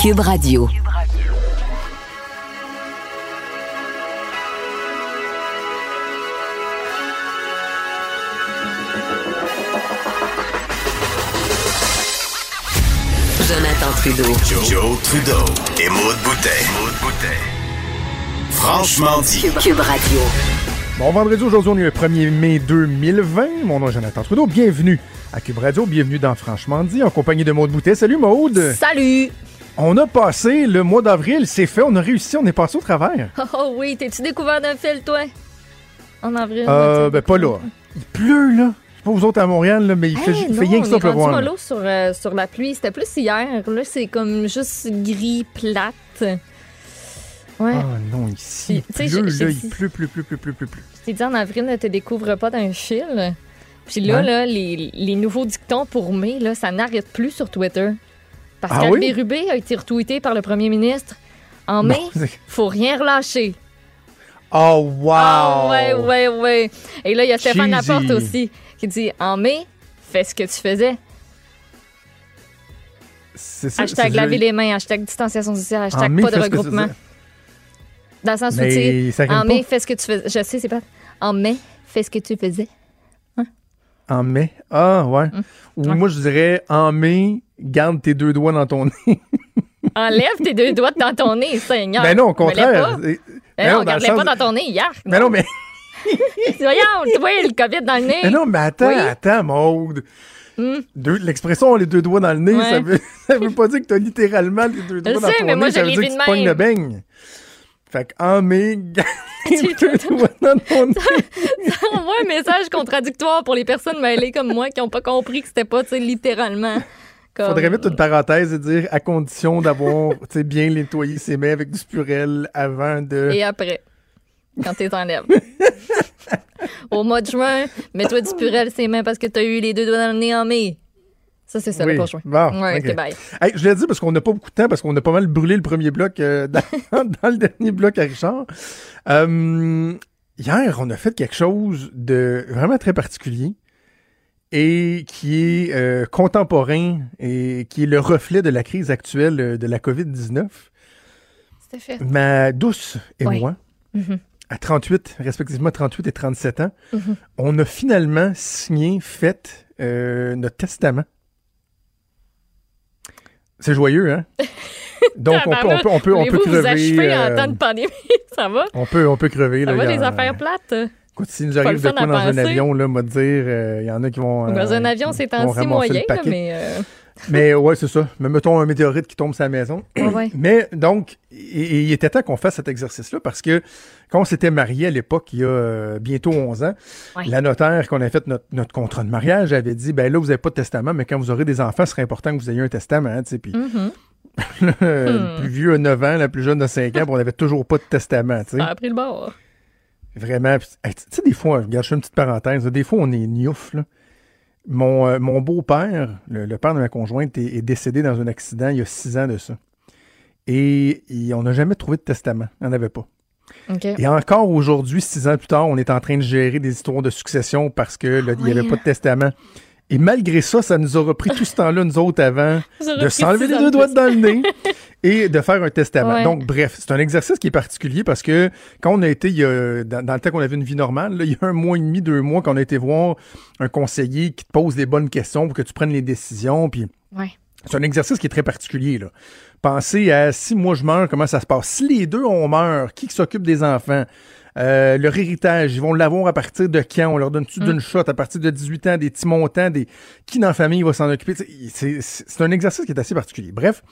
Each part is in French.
Cube Radio. Jonathan Trudeau. Joe, Trudeau et Maude Boutet. Franchement dit. Cube Radio. Bon vendredi, aujourd'hui, on est le 1er mai 2020. Mon nom est Jonathan Trudeau. Bienvenue à Cube Radio. Bienvenue dans Franchement dit, en compagnie de Maude Boutet. Salut Maude. Salut! On a passé le mois d'avril, c'est fait, on a réussi, on est passé au travers. Oh, oui, t'es-tu découvert d'un fil, toi? En avril? Euh, ben pas là. Il pleut, là. Je sais pas vous autres à Montréal, là, mais il fait, Hey, il fait non, rien que on ça est pleuvoir. mollo sur, euh, sur la pluie. C'était plus hier. Là, c'est comme juste gris, plate. Ouais. Ah non, ici, il pleut, là, il pleut, pleut, pleut, pleut, pleut, pleut, pleut. Je t'ai dit en avril, ne te découvre pas d'un fil. Puis là, là les, les nouveaux dictons pour mai, là, ça n'arrête plus sur Twitter. Parce Ah oui? Rubé a été retweeté par le premier ministre. En mai, faut rien relâcher. Oh, wow! Ah ouais, ouais, ouais. Et là, il y a Stéphane Cheesy. Laporte aussi qui dit En mai, fais ce que tu faisais. C'est ça, Hashtag laver les mains, hashtag distanciation sociale, hashtag mai, pas de regroupement. Dans le sens où, tu sais, en mai, pas. fais ce que tu faisais. Je sais, c'est pas. En mai, fais ce que tu faisais. En mai? Ah, ouais. Ou Hum. Ouais. moi, je dirais, en mai, garde tes deux doigts dans ton nez. Enlève tes deux doigts dans ton nez, Seigneur. ben non, au contraire. C'est- Ben Ben non, non, garde-les sens pas de- dans ton nez hier. Mais non, mais, Voyons, tu vois le COVID dans le nez. mais non, mais attends, Oui. attends, Maude. Deux- L'expression les deux doigts dans le nez, Ouais. ça, veut, ça veut pas dire que t'as littéralement les deux doigts Je dans sais, ton mais nez. moi, ça je veut dire que de tu pognes le beigne. Fait qu'en mai, garde Tu- tes deux doigts dans ton nez. envoie un message contradictoire pour les personnes mêlées comme moi qui n'ont pas compris que c'était pas, littéralement. Comme... Faudrait mettre une parenthèse et dire à condition d'avoir bien nettoyé ses mains avec du spurel avant de. Et après, quand t'es enlèves. Au mois de juin, mets-toi du purel ses mains parce que t'as eu les deux doigts dans le nez en mai. Ça, c'est ça, Oui. le juin. Bon, Ouais, bye. Hey, je l'ai dit parce qu'on n'a pas beaucoup de temps, parce qu'on a pas mal brûlé le premier bloc euh, dans, dans le dernier bloc à Richard. Euh, hier, on a fait quelque chose de vraiment très particulier et qui est euh, contemporain et qui est le reflet de la crise actuelle euh, de la COVID-19. C'était fait. Ma douce et moi, Mhm. à 38, respectivement 38 et 37 ans, Mhm. on a finalement signé, fait euh, notre testament. C'est joyeux, hein? Donc, on peut, on peut, on peut, on peut vous crever. achever euh, en temps de pandémie? ça va? on, peut, on peut crever. Ça là, va, les affaires plates? Écoute, s'il nous arrive de quoi dans un avion, là, m'a dire, euh, il y en a qui vont. Dans euh, un avion, c'est en si moyen, là, mais... euh, Mais ouais, c'est ça. Mais mettons un météorite qui tombe sur la maison. ouais. Mais donc, il était temps qu'on fasse cet exercice-là parce que quand on s'était marié à l'époque, il y a euh, bientôt 11 ans, Ouais. la notaire qu'on a fait notre, notre contrat de mariage avait dit, ben là, vous n'avez pas de testament, mais quand vous aurez des enfants, ce serait important que vous ayez un testament. hein, tu sais. Puis Mhm. le plus vieux a 9 ans, la plus jeune a 5 ans, puis on n'avait toujours pas de testament. tu sais. Ça a pris le bord. Vraiment. Hey, Tu sais, des fois, regarde, je fais une petite parenthèse, des fois, on est niouf, là. Mon, euh, mon beau-père, le, le père de ma conjointe, est, est décédé dans un accident il y a six ans de ça. Et, et on n'a jamais trouvé de testament. Il n'y en avait pas. Et encore aujourd'hui, six ans plus tard, on est en train de gérer des histoires de succession parce que là, il n'y avait oui. pas de testament. Et malgré ça, ça nous aura pris tout ce temps-là, nous autres, avant, de s'enlever les deux de doigts dans le nez et de faire un testament. Ouais. Donc, bref, c'est un exercice qui est particulier parce que quand on a été, il y a- dans, dans le temps qu'on avait une vie normale, là, il y a un mois et demi, deux mois, qu'on a été voir un conseiller qui te pose les bonnes questions pour que tu prennes les décisions. Puis Ouais. c'est un exercice qui est très particulier. Là. Pensez à si moi je meurs, comment ça se passe? Si les deux on meurt, qui s'occupe des enfants? Euh, leur héritage, ils vont l'avoir à partir de quand? On leur donne-tu d'une shot à partir de 18 ans, des petits montants, des qui dans la famille va s'en occuper? C'est un exercice qui est assez particulier. Bref,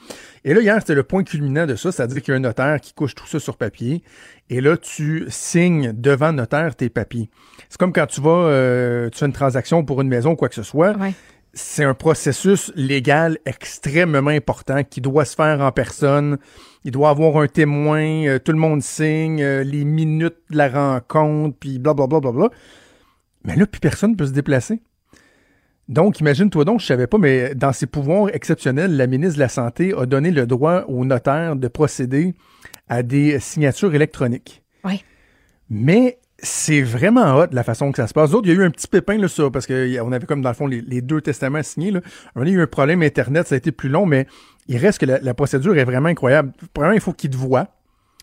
et là, hier, c'était le point culminant de ça, c'est-à-dire qu'il y a un notaire qui couche tout ça sur papier, et là, tu signes devant le notaire tes papiers. C'est comme quand tu vas, euh, tu fais une transaction pour une maison ou quoi que ce soit, Ouais. C'est un processus légal extrêmement important qui doit se faire en personne. Il doit avoir un témoin, euh, tout le monde signe, euh, les minutes de la rencontre, puis blablabla. Bla, bla, bla. Mais là, plus personne peut se déplacer. Donc, imagine-toi donc, je savais pas, mais dans ses pouvoirs exceptionnels, la ministre de la Santé a donné le droit au notaire de procéder à des signatures électroniques. Oui. Mais c'est vraiment hot la façon que ça se passe. D'autres, il y a eu un petit pépin là, ça, parce qu'on avait comme dans le fond les, les deux testaments signés. Là. On a eu un problème Internet, ça a été plus long, mais il reste que la, la procédure est vraiment incroyable. Premièrement, il faut qu'il te voie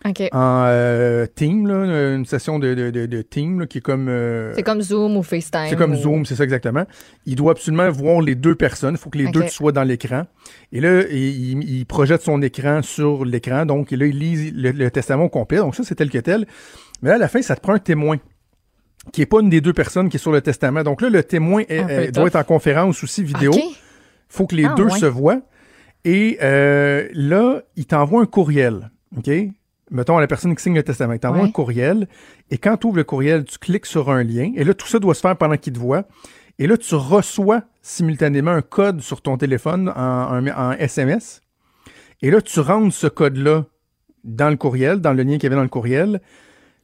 OK. en euh, team, là, une session de, de, de, de team là, qui est comme. euh, C'est comme Zoom ou FaceTime. c'est comme ou- Zoom, c'est ça exactement. Il doit absolument voir les deux personnes. Il faut que les deux soient dans l'écran. Et là, il, projette son écran sur l'écran. Donc, et là, il lit le, le testament complet. Donc, ça, c'est tel que tel. Mais là, à la fin, ça te prend un témoin qui n'est pas une des deux personnes qui est sur le testament. Donc là, le témoin est- peu euh, doit être en conférence aussi vidéo. OK. faut que les Ah, deux ouais. se voient. Et euh, là, il t'envoie un courriel. OK? Mettons à la personne qui signe le testament. Il t'envoie Ouais. un courriel. Et quand tu ouvres le courriel, tu cliques sur un lien. Et là, tout ça doit se faire pendant qu'il te voit. Et là, tu reçois simultanément un code sur ton téléphone en, en- en SMS. Et là, tu rentres ce code-là dans le courriel, dans le lien qu'il y avait dans le courriel.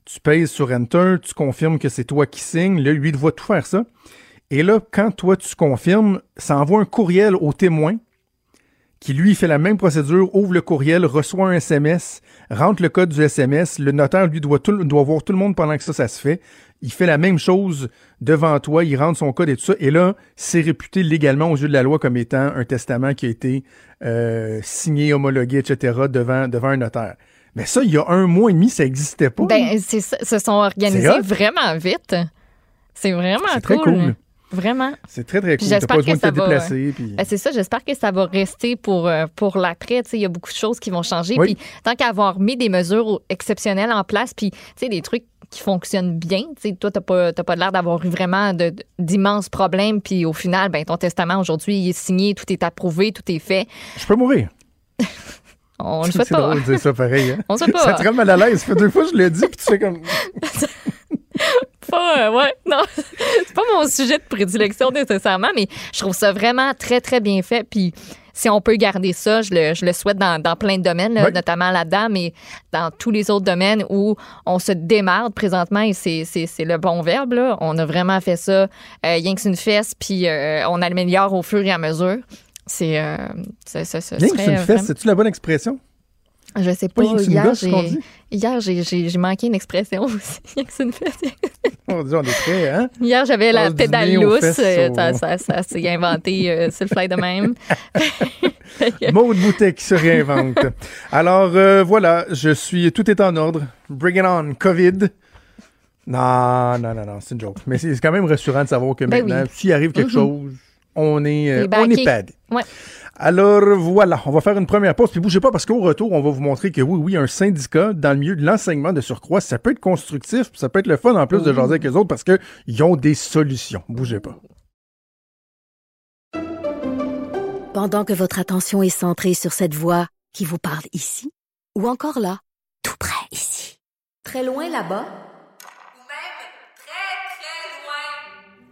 Tu pèses sur Enter, tu confirmes que c'est toi qui signes. Là, lui, il doit tout faire ça. Et là, quand toi, tu confirmes, ça envoie un courriel au témoin qui, lui, fait la même procédure, ouvre le courriel, reçoit un SMS, rentre le code du SMS. Le notaire, lui, doit, voir tout le monde pendant que ça, ça se fait. Il fait la même chose devant toi, il rentre son code et tout ça. Et là, c'est réputé légalement aux yeux de la loi comme étant un testament qui a été euh, signé, homologué, etc., devant un notaire. Mais ça, il y a un mois et demi, ça n'existait pas. Ben, c'est se sont organisés vraiment vite. C'est vraiment C'est très cool. cool. Vraiment. c'est très, très cool. J'espère pas que ça va, puis- Ben, c'est ça, j'espère que ça va rester pour, euh, pour l'après. Tu Il y a beaucoup de choses qui vont changer. Oui. Puis tant qu'avoir mis des mesures exceptionnelles en place, puis tu des trucs qui fonctionnent bien. Tu sais, toi, t'as pas, t'as pas l'air d'avoir eu vraiment d'immenses problèmes. Puis au final, ben, ton testament aujourd'hui, il est signé, tout est approuvé, tout est fait. Je peux mourir. On le souhaite C'est pas. drôle de dire ça pareil. Hein? On souhaite Ça pas. te rend mal à l'aise. Ça fait deux fois que je le dis, puis tu fais comme. pas, euh, ouais, non, c'est pas mon sujet de prédilection nécessairement, mais je trouve ça vraiment très, très bien fait. Puis si on peut garder ça, je le, je le souhaite dans, dans plein de domaines, là, notamment là-dedans, mais dans tous les autres domaines où on se démarre présentement, et c'est, le bon verbe, là. on a vraiment fait ça, euh, rien que c'est une fesse, puis euh, on améliore au fur et à mesure. C'est, euh, ça, ça, ça serait c'est-tu la bonne expression? Je sais pas, hier, j'ai, manqué une expression aussi. C'est une fesse. On dit, on est très, hein? Hier, j'avais la pédale lousse. euh, Ça, ça, ça s'est inventé euh, sur le fly de même. Maude Boutet qui se réinvente. Alors, euh, voilà, je suis. Tout est en ordre. Bring it on, COVID. Non, non, non, non, c'est une joke. Mais c'est quand même rassurant de savoir que Ben maintenant, oui. s'il arrive quelque Mhm. chose, on est, euh, on est backé. padé. Ouais. Alors voilà, on va faire une première pause, puis bougez pas parce qu'au retour, on va vous montrer que oui, oui, un syndicat dans le milieu de l'enseignement de surcroît, ça peut être constructif, puis ça peut être le fun en plus de jaser avec les autres parce qu'ils ont des solutions. Bougez pas. Pendant que votre attention est centrée sur cette voix qui vous parle ici, ou encore là, tout près ici, très loin là-bas, Ou même très, très loin.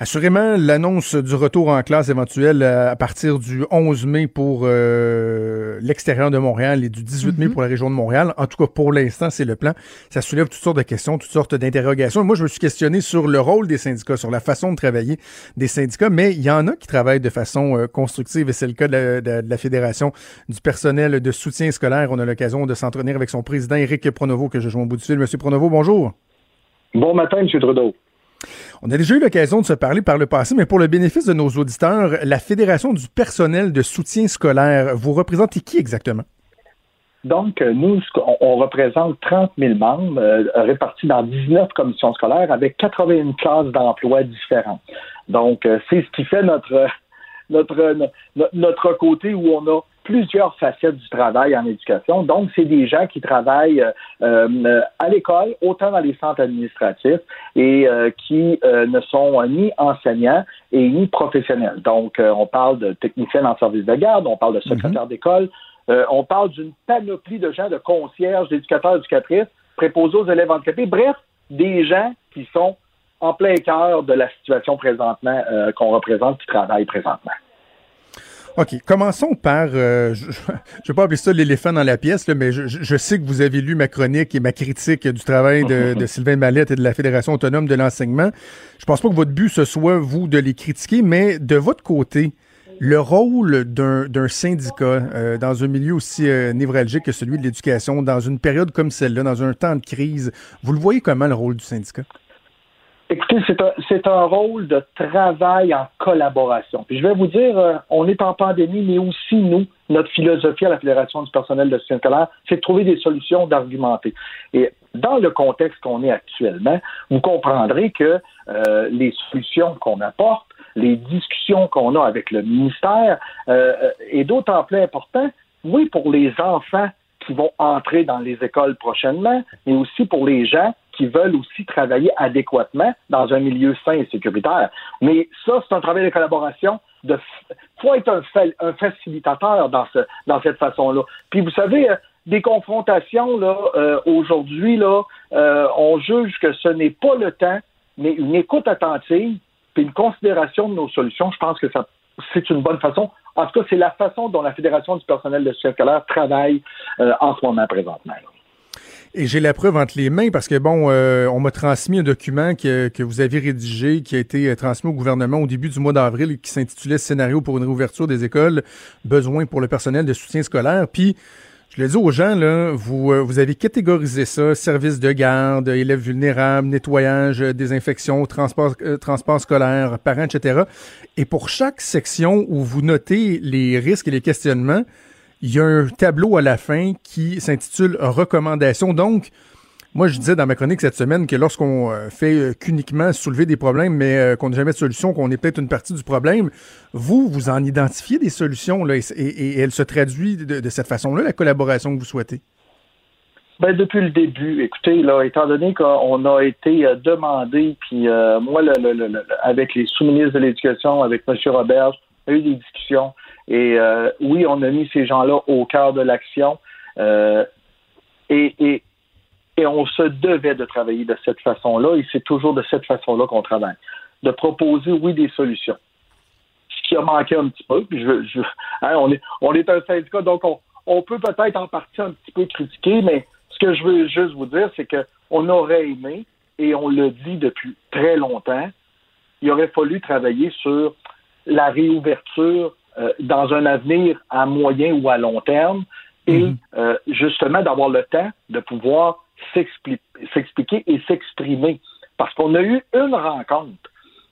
Assurément, l'annonce du retour en classe éventuel euh, à partir du 11 mai pour euh, l'extérieur de Montréal et du 18 mai pour la région de Montréal. En tout cas, pour l'instant, c'est le plan. Ça soulève toutes sortes de questions, toutes sortes d'interrogations. Moi, je me suis questionné sur le rôle des syndicats, sur la façon de travailler des syndicats, mais il y en a qui travaillent de façon euh, constructive et c'est le cas de la, de- de la Fédération du personnel de soutien scolaire. On a l'occasion de s'entretenir avec son président, Éric Pronovo, que je joins au bout du fil. Monsieur Pronovo, bonjour. Bon matin, M. Trudeau. On a déjà eu l'occasion de se parler par le passé, mais pour le bénéfice de nos auditeurs, la Fédération du personnel de soutien scolaire, vous représentez qui exactement? Donc, euh, nous, on représente 30 000 membres euh, répartis dans 19 commissions scolaires avec 81 classes d'emploi différentes. Donc, euh, c'est ce qui fait notre, notre, notre côté où on a plusieurs facettes du travail en éducation. Donc, c'est des gens qui travaillent euh, euh, à l'école, autant dans les centres administratifs, et euh, qui euh, ne sont ni enseignants et ni professionnels. Donc, euh, on parle de techniciens en service de garde, on parle de secrétaires d'école, euh, on parle d'une panoplie de gens, de concierges, d'éducateurs, éducatrices, préposés aux élèves handicapés. Bref, des gens qui sont en plein cœur de la situation présentement euh, qu'on représente, qui travaillent présentement. OK. Commençons par, euh, je ne vais pas appeler ça l'éléphant dans la pièce, là, mais je, sais que vous avez lu ma chronique et ma critique du travail de, de Sylvain Mallette et de la Fédération autonome de l'enseignement. Je pense pas que votre but, ce soit, vous, de les critiquer, mais de votre côté, le rôle d'un d'un syndicat euh, dans un milieu aussi euh, névralgique que celui de l'éducation, dans une période comme celle-là, dans un temps de crise, vous le voyez comment, le rôle du syndicat? Écoutez, c'est un, un rôle de travail en collaboration. Puis je vais vous dire, euh, on est en pandémie, mais aussi nous, notre philosophie à la Fédération du personnel de soutien scolaire, c'est de trouver des solutions, d'argumenter. Et dans le contexte qu'on est actuellement, vous comprendrez que euh, les solutions qu'on apporte, les discussions qu'on a avec le ministère euh, euh, est d'autant plus important, oui, pour les enfants qui vont entrer dans les écoles prochainement, mais aussi pour les gens qui veulent aussi travailler adéquatement dans un milieu sain et sécuritaire. Mais ça, c'est un travail de collaboration. De, faut être un, fa- un facilitateur dans, ce, dans cette façon-là. Puis vous savez, euh, des confrontations là euh, aujourd'hui là, euh, on juge que ce n'est pas le temps, mais une écoute attentive puis une considération de nos solutions. Je pense que ça c'est une bonne façon. En tout cas, c'est la façon dont la Fédération du personnel de scolaire travaille euh, en ce moment présentement. Et j'ai la preuve entre les mains parce que, bon, euh, on m'a transmis un document que, que vous avez rédigé, qui a été euh, transmis au gouvernement au début du mois d'avril et qui s'intitulait Scénario pour une réouverture des écoles, besoin pour le personnel de soutien scolaire. Puis, je le dis aux gens, là, vous, euh, vous avez catégorisé ça, services de garde, élèves vulnérables, nettoyage, euh, désinfection, transport, transport scolaire, parents, etc. Et pour chaque section où vous notez les risques et les questionnements, il y a un tableau à la fin qui s'intitule Recommandations. Donc, moi, je disais dans ma chronique cette semaine que lorsqu'on euh, fait euh, qu'uniquement soulever des problèmes, mais euh, qu'on n'a jamais de solution, qu'on est peut-être une partie du problème, vous, vous en identifiez des solutions, là, et, elle se traduit de, cette façon-là, la collaboration que vous souhaitez? Ben, depuis le début, écoutez, étant donné qu'on a été demandé, puis moi, le, avec les sous-ministres de l'Éducation, avec M. Roberge, on a eu des discussions. Et euh, oui, on a mis ces gens-là au cœur de l'action. Euh, et, et, et on se devait de travailler de cette façon-là, et c'est toujours de cette façon-là qu'on travaille. De proposer, oui, des solutions. Ce qui a manqué un petit peu, puis je, je- hein, on, est, on est un syndicat, donc on, on peut peut-être en partie un petit peu critiquer, mais ce que je veux juste vous dire, c'est que on aurait aimé, et on le dit depuis très longtemps, il aurait fallu travailler sur la réouverture dans un avenir à moyen ou à long terme et euh, justement d'avoir le temps de pouvoir s'expli- s'expliquer et s'exprimer. Parce qu'on a eu une rencontre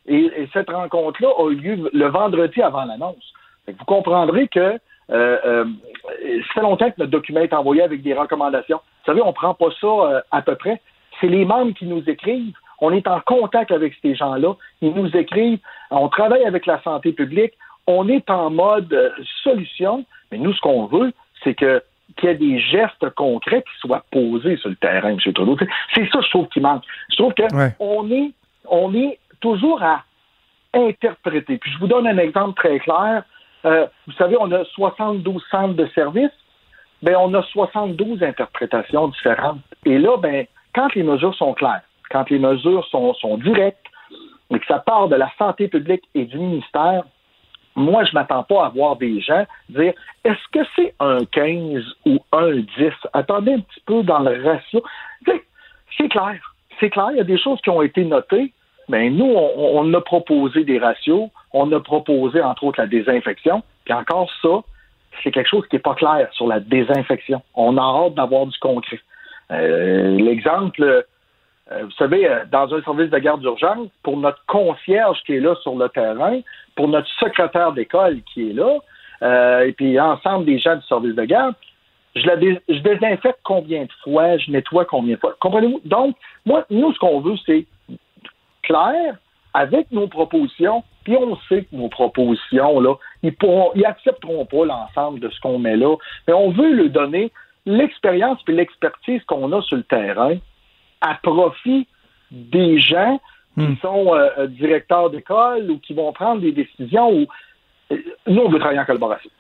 et, et cette rencontre-là a eu lieu le vendredi avant l'annonce. Vous comprendrez que euh, euh, ça fait longtemps que notre document est envoyé avec des recommandations. Vous savez, on ne prend pas ça euh, à peu près. C'est les membres qui nous écrivent. On est en contact avec ces gens-là. Ils nous écrivent. On travaille avec la santé publique. On est en mode euh, solution. Mais nous, ce qu'on veut, c'est que qu'il y ait des gestes concrets qui soient posés sur le terrain, M. Trudeau. C'est- ça, je trouve, qui manque. Je trouve qu'on Ouais. est, on est toujours à interpréter. Puis je vous donne un exemple très clair. Euh, vous savez, on a 72 centres de services. Ben, on a 72 interprétations différentes. Et là, ben, quand les mesures sont claires, quand les mesures sont, sont directes, et que ça part de la santé publique et du ministère, moi, je m'attends pas à voir des gens dire est-ce que c'est un 15 ou un 10? Attendez un petit peu dans le ratio. C'est clair. C'est clair. Il y a des choses qui ont été notées. Mais nous, on, a proposé des ratios. On a proposé, entre autres, la désinfection. Puis encore ça, c'est quelque chose qui n'est pas clair sur la désinfection. On a hâte d'avoir du concret. Euh, L'exemple, vous savez, euh, dans un service de garde d'urgence, pour notre concierge qui est là sur le terrain, pour notre secrétaire d'école qui est là, euh, et puis ensemble des gens du service de garde, je la je désinfecte combien de fois, je nettoie combien de fois. Comprenez-vous? Donc, moi, nous, ce qu'on veut, c'est clair avec nos propositions, puis on sait que nos propositions, là, ils pourront, ils accepteront pas l'ensemble de ce qu'on met là, mais on veut leur donner l'expérience puis l'expertise qu'on a sur le terrain à profit des gens qui Hmm. sont euh, euh, directeurs d'école ou qui vont prendre des décisions ou euh, nous, on veut travailler en collaboration.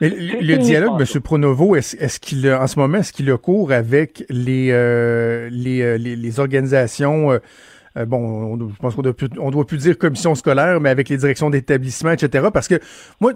Le, dialogue. M. Pronovo, est-ce qu'il a- en ce moment, est-ce qu'il a cours avec les euh, les, les, les organisations euh, bon, on, je pense qu'on doit plus, on doit plus dire commission scolaire, mais avec les directions d'établissement, etc. Parce que moi,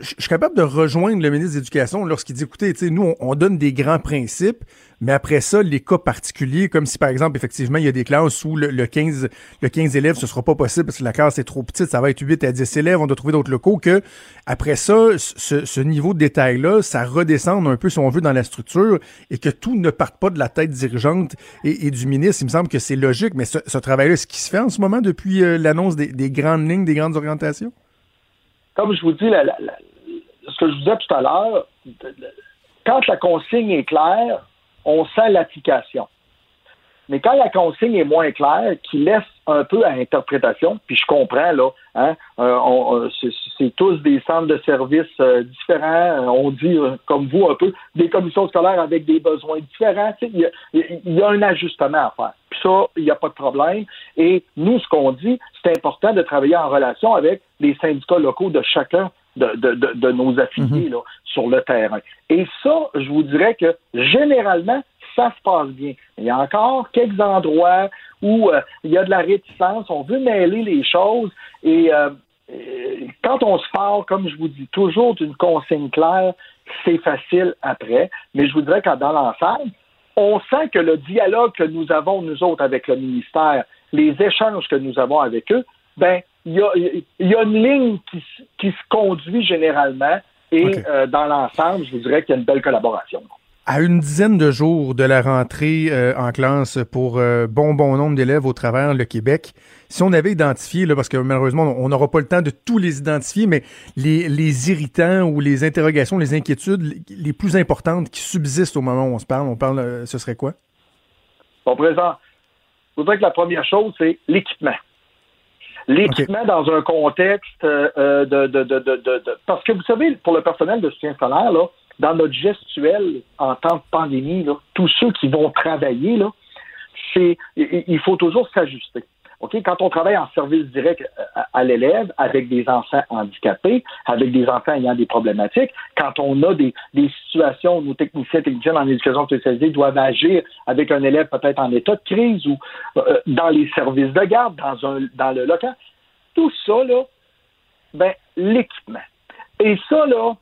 je suis capable de rejoindre le ministre de l'Éducation lorsqu'il dit, écoutez, nous, on, on donne des grands principes, mais après ça, les cas particuliers, comme si par exemple, effectivement, il y a des classes où le, le 15, le 15 élèves, ce sera pas possible parce que la classe est trop petite, ça va être 8 à 10 élèves, on doit trouver d'autres locaux que, après ça, ce, ce niveau de détail-là, ça redescende un peu, si on veut, dans la structure et que tout ne parte pas de la tête dirigeante et, du ministre. Il me semble que c'est logique, mais ce, ce travail-là, est-ce qui se fait en ce moment depuis euh, l'annonce des, des grandes lignes, des grandes orientations? comme je vous dis, ce que je vous disais tout à l'heure, quand la consigne est claire, on sent l'application. Mais quand la consigne est moins claire, qui laisse un peu à interprétation, puis je comprends, là, hein, euh, euh, c'est- tous des centres de services euh, différents, on dit, comme vous, un peu, des commissions scolaires avec des besoins différents. Il y, a- y a un ajustement à faire. Puis ça, il n'y a pas de problème. Et nous, ce qu'on dit, c'est important de travailler en relation avec les syndicats locaux de chacun de, de- de- de nos affiliés là, sur le terrain. Et ça, je vous dirais que généralement, ça se passe bien. Il y a encore quelques endroits où euh, il y a de la réticence, on veut mêler les choses et euh, euh, quand on se parle, comme je vous dis, toujours d'une consigne claire, c'est facile après. Mais je vous dirais que dans l'ensemble, on sent que le dialogue que nous avons, nous autres, avec le ministère, les échanges que nous avons avec eux, ben, il y a, il y a une ligne qui, se conduit généralement et euh, dans l'ensemble, je vous dirais qu'il y a une belle collaboration. À une dizaine de jours de la rentrée euh, en classe pour euh, bon bon nombre d'élèves au travers le Québec, si on avait identifié, là, parce que malheureusement on n'aura pas le temps de tous les identifier, mais les, les irritants ou les interrogations, les inquiétudes les, plus importantes qui subsistent au moment où on se parle, on parle, ce serait quoi? Bon, présent, je voudrais que la première chose, c'est l'équipement. L'équipement dans un contexte euh, euh, de, de, de, de, Parce que vous savez, pour le personnel de soutien scolaire, là, dans notre gestuelle en temps de pandémie, là, tous ceux qui vont travailler, là, c'est il faut toujours s'ajuster. OK? Quand on travaille en service direct à, à l'élève avec des enfants handicapés, avec des enfants ayant des problématiques, quand on a des, des situations où nos techniciens techniciennes en éducation spécialisée doivent agir avec un élève peut-être en état de crise ou euh, dans les services de garde, dans un dans le local, tout ça, là, ben, l'équipement. Et ça, là,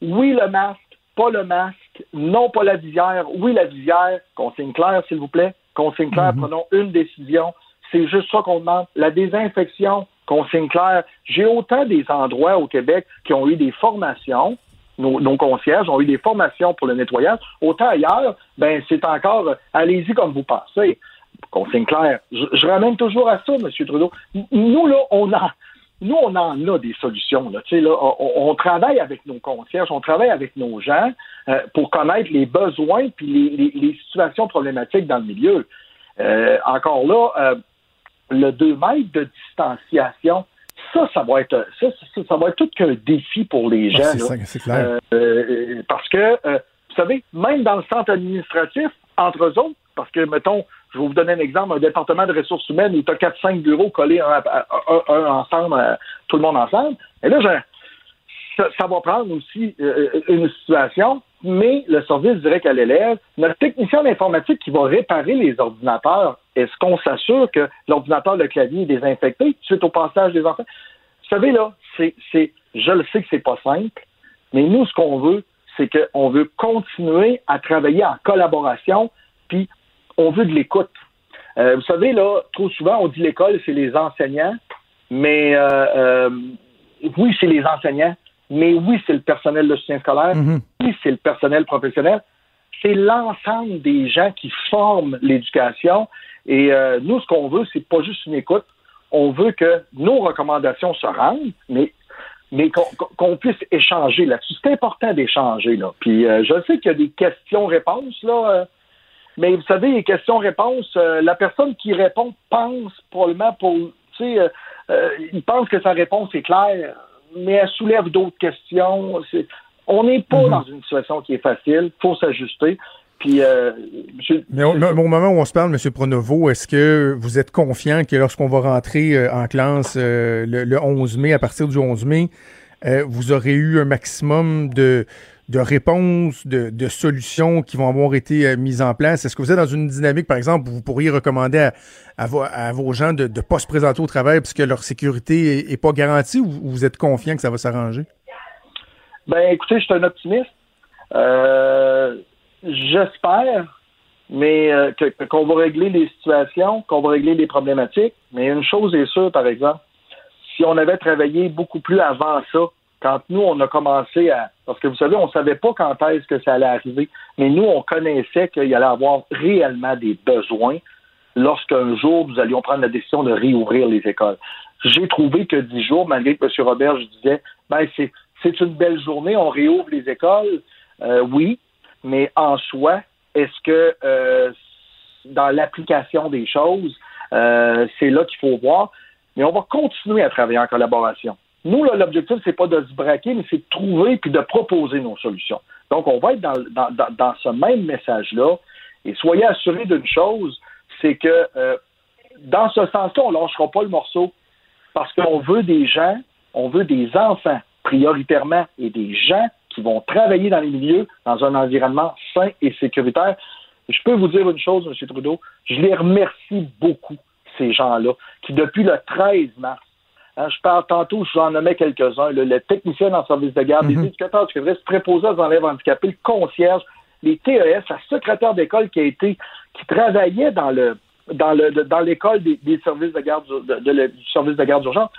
oui, le masque, pas le masque, non, pas la visière, oui, la visière, consigne claire, s'il vous plaît, consigne claire, prenons une décision. C'est juste ça qu'on demande. La désinfection, consigne claire. J'ai autant des endroits au Québec qui ont eu des formations, nos, concierges ont eu des formations pour le nettoyage. Autant ailleurs, ben, c'est encore, euh, allez-y comme vous pensez. Consigne claire. Je, ramène toujours à ça, M. Trudeau. Nous, là, on nous, on en a des solutions. Là. On, travaille avec nos concierges, on travaille avec nos gens euh, pour connaître les besoins puis les, situations problématiques dans le milieu. Euh, encore là, le 2 mètres de distanciation, ça, ça va être ça, ça, ça va être tout qu'un défi pour les gens. Ah, c'est là. ça, c'est clair. Euh, euh, parce que, euh, vous savez, même dans le centre administratif, entre eux autres, parce que, mettons, je vais vous donner un exemple, un département de ressources humaines où tu as 4-5 bureaux collés un, à- un- un ensemble, tout le monde ensemble. Et là, ça, ça va prendre aussi euh, une situation, mais le service direct à l'élève, notre technicien d'informatique qui va réparer les ordinateurs, est-ce qu'on s'assure que l'ordinateur, le clavier est désinfecté suite au passage des enfants? Vous savez, là, c'est, c'est, je le sais que c'est pas simple, mais nous, ce qu'on veut, c'est qu'on veut continuer à travailler en collaboration, puis on veut de l'écoute. Euh, vous savez, là, trop souvent, on dit l'école, c'est les enseignants, mais euh, euh, oui, c'est les enseignants, mais oui, c'est le personnel de soutien scolaire, Mhm. oui, c'est le personnel professionnel, c'est l'ensemble des gens qui forment l'éducation. Et euh, nous, ce qu'on veut, c'est pas juste une écoute. On veut que nos recommandations se rendent, mais mais qu'on puisse échanger là-dessus. C'est important d'échanger, là. Puis euh, je sais qu'il y a des questions-réponses, là, euh, mais vous savez, les questions-réponses, euh, la personne qui répond pense probablement pour, tu sais, euh, il pense que sa réponse est claire, mais elle soulève d'autres questions. On n'est pas dans une situation qui est facile, faut s'ajuster. Puis, euh, monsieur- Mais au, moment où on se parle, M. Pronovo, est-ce que vous êtes confiant que lorsqu'on va rentrer euh, en classe euh, le, le 11 mai, à partir du 11 mai, euh, vous aurez eu un maximum de, de réponses, de, solutions qui vont avoir été euh, mises en place? Est-ce que vous êtes dans une dynamique, par exemple, où vous pourriez recommander à, à, vo- à vos gens de ne pas se présenter au travail parce que leur sécurité est, est pas garantie ou vous êtes confiant que ça va s'arranger? Ben, écoutez, je suis un optimiste. Euh, J'espère, mais euh, qu'on va régler les situations, qu'on va régler les problématiques. Mais une chose est sûre, par exemple, si on avait travaillé beaucoup plus avant ça, quand nous, on a commencé à... Parce que vous savez, on ne savait pas quand est-ce que ça allait arriver, mais nous, on connaissait qu'il allait avoir réellement des besoins lorsqu'un jour, nous allions prendre la décision de réouvrir les écoles. J'ai trouvé que dix jours, malgré que M. Robert, je disais, ben, c'est, c'est une belle journée, on réouvre les écoles. Euh, oui, mais en soi, est-ce que euh, dans l'application des choses, euh, c'est là qu'il faut voir. Mais on va continuer à travailler en collaboration. Nous, l'objectif, c'est pas de se braquer, mais c'est de trouver puis de proposer nos solutions. Donc, on va être dans, dans, dans, dans ce même message-là. Et soyez assurés d'une chose, c'est que euh, dans ce sens-là, on ne lâchera pas le morceau parce qu'on veut des gens, on veut des enfants prioritairement et des gens qui vont travailler dans les milieux dans un environnement sain et sécuritaire. Je peux vous dire une chose, M. Trudeau, je les remercie beaucoup, ces gens-là, qui depuis le 13 mars, hein, je parle tantôt, je vous en nommais quelques-uns, le, technicien en service de garde, les éducateurs du février, préposés aux élèves handicapés, le concierge, les TES, la secrétaire d'école qui a été, qui travaillait dans le dans le dans l'école des, des services de garde de, de- de- du service de garde d'urgence.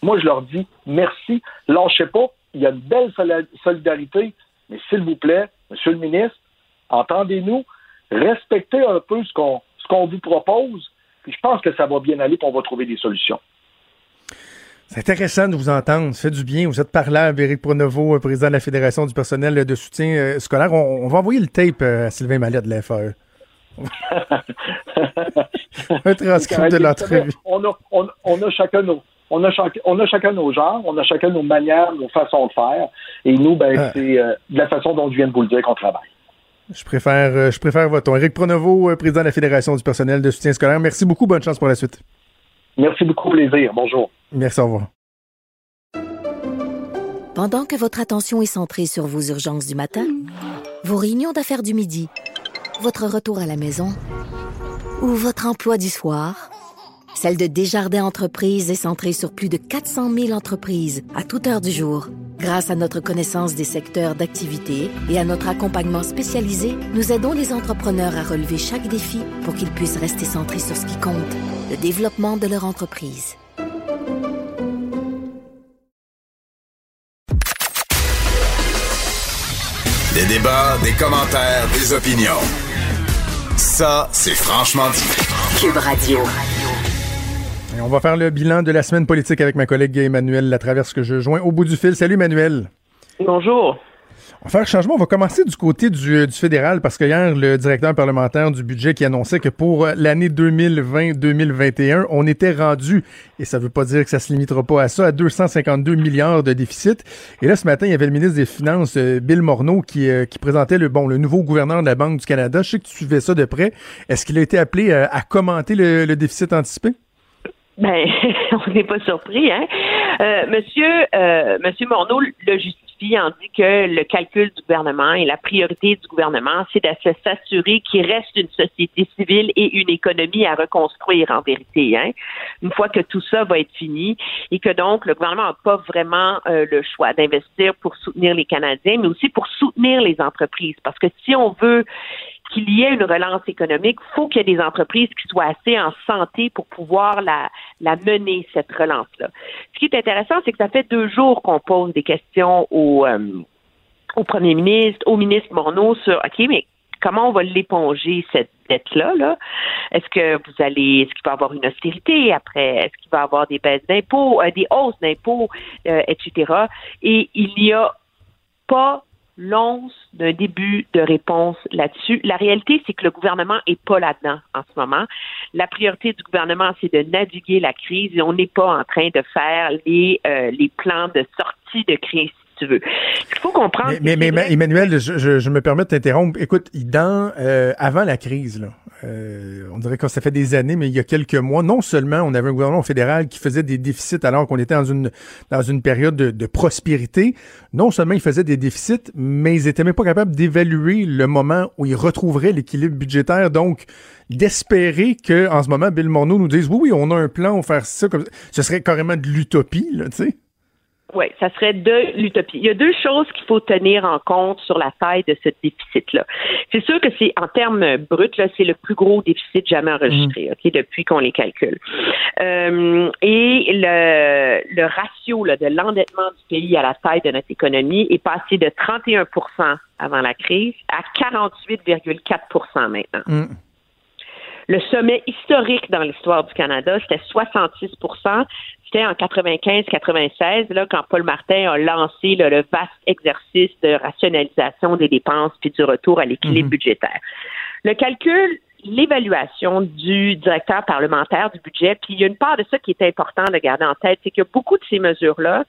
Moi, je leur dis merci, lâchez pas, il y a une belle soli- solidarité, mais s'il vous plaît, Monsieur le ministre, entendez-nous, respectez un peu ce qu'on ce qu'on vous propose, puis je pense que ça va bien aller, puis on va trouver des solutions. C'est intéressant de vous entendre. Ça fait du bien. Vous êtes parlable, Éric Pronovo, euh, président de la Fédération du personnel de soutien euh, scolaire. On, on va envoyer le tape euh, à Sylvain Mallet de la FAE. un transcript de l'entrevue. On a, on, on a chacun nos. On a, chac- on a chacun nos genres, on a chacun nos manières, nos façons de faire. Et nous, ben, Ah. c'est euh, de la façon dont je viens de vous le dire qu'on travaille. Je préfère, euh, je préfère votre ton. Éric Pronovo, président de la Fédération du personnel de soutien scolaire. Merci beaucoup. Bonne chance pour la suite. Merci beaucoup, plaisir. Bonjour. Merci, au revoir. Pendant que votre attention est centrée sur vos urgences du matin, vos réunions d'affaires du midi, votre retour à la maison ou votre emploi du soir, celle de Desjardins Entreprises est centrée sur plus de 400 000 entreprises à toute heure du jour. Grâce à notre connaissance des secteurs d'activité et à notre accompagnement spécialisé, nous aidons les entrepreneurs à relever chaque défi pour qu'ils puissent rester centrés sur ce qui compte, le développement de leur entreprise. Des débats, des commentaires, des opinions. Ça, c'est franchement dit. Cube Radio. Et on va faire le bilan de la semaine politique avec ma collègue Emmanuel Latraverse que je joins au bout du fil. Salut Emmanuel. Bonjour. On va faire un changement. On va commencer du côté du, du fédéral parce que hier, le directeur parlementaire du budget qui annonçait que pour l'année 2020-2021, on était rendu, et ça veut pas dire que ça se limitera pas à ça, à 252 milliards de déficit. Et là, ce matin, il y avait le ministre des Finances, euh, Bill Morneau, qui, euh, qui présentait le, bon, le nouveau gouverneur de la Banque du Canada. Je sais que tu suivais ça de près. Est-ce qu'il a été appelé euh, à commenter le, le déficit anticipé? Ben, on n'est pas surpris, hein. Euh, monsieur, euh, Monsieur Morneau le justifie en dit que le calcul du gouvernement et la priorité du gouvernement, c'est de s'assurer qu'il reste une société civile et une économie à reconstruire en vérité, hein. Une fois que tout ça va être fini et que donc le gouvernement n'a pas vraiment euh, le choix d'investir pour soutenir les Canadiens, mais aussi pour soutenir les entreprises, parce que si on veut qu'il y ait une relance économique, faut qu'il y ait des entreprises qui soient assez en santé pour pouvoir la, la mener, cette relance-là. Ce qui est intéressant, c'est que ça fait deux jours qu'on pose des questions au, euh, au premier ministre, au ministre Morneau sur, OK, mais comment on va l'éponger, cette dette-là? Là? Est-ce que vous allez, est-ce qu'il va y avoir une austérité après? Est-ce qu'il va y avoir des baisses d'impôts, euh, des hausses d'impôts, euh, etc.? Et il n'y a pas l'once d'un début de réponse là-dessus. La réalité, c'est que le gouvernement est pas là-dedans en ce moment. La priorité du gouvernement, c'est de naviguer la crise et on n'est pas en train de faire les, euh, les plans de sortie de crise tu veux. Il faut comprendre. Mais, mais, mais Emmanuel, je, je, je, me permets de t'interrompre. Écoute, dans euh, avant la crise, là, euh, on dirait que ça fait des années, mais il y a quelques mois, non seulement on avait un gouvernement fédéral qui faisait des déficits alors qu'on était dans une dans une période de, de, prospérité, non seulement ils faisaient des déficits, mais ils étaient même pas capables d'évaluer le moment où ils retrouveraient l'équilibre budgétaire. Donc, d'espérer que en ce moment, Bill Morneau nous dise oui, oui, on a un plan, on va faire ça comme ça. Ce serait carrément de l'utopie, là, tu sais. Oui, ça serait de l'utopie. Il y a deux choses qu'il faut tenir en compte sur la taille de ce déficit-là. C'est sûr que c'est en termes bruts, là, c'est le plus gros déficit jamais enregistré, mmh. ok, depuis qu'on les calcule. Euh, et le, le ratio là, de l'endettement du pays à la taille de notre économie est passé de 31% avant la crise à 48,4% maintenant. Mmh. Le sommet historique dans l'histoire du Canada, c'était 66% C'était en 95-96, là, quand Paul Martin a lancé le vaste exercice de rationalisation des dépenses puis du retour à l'équilibre mhm. budgétaire. Le calcul l'évaluation du directeur parlementaire du budget. Puis il y a une part de ça qui est important de garder en tête, c'est que beaucoup de ces mesures-là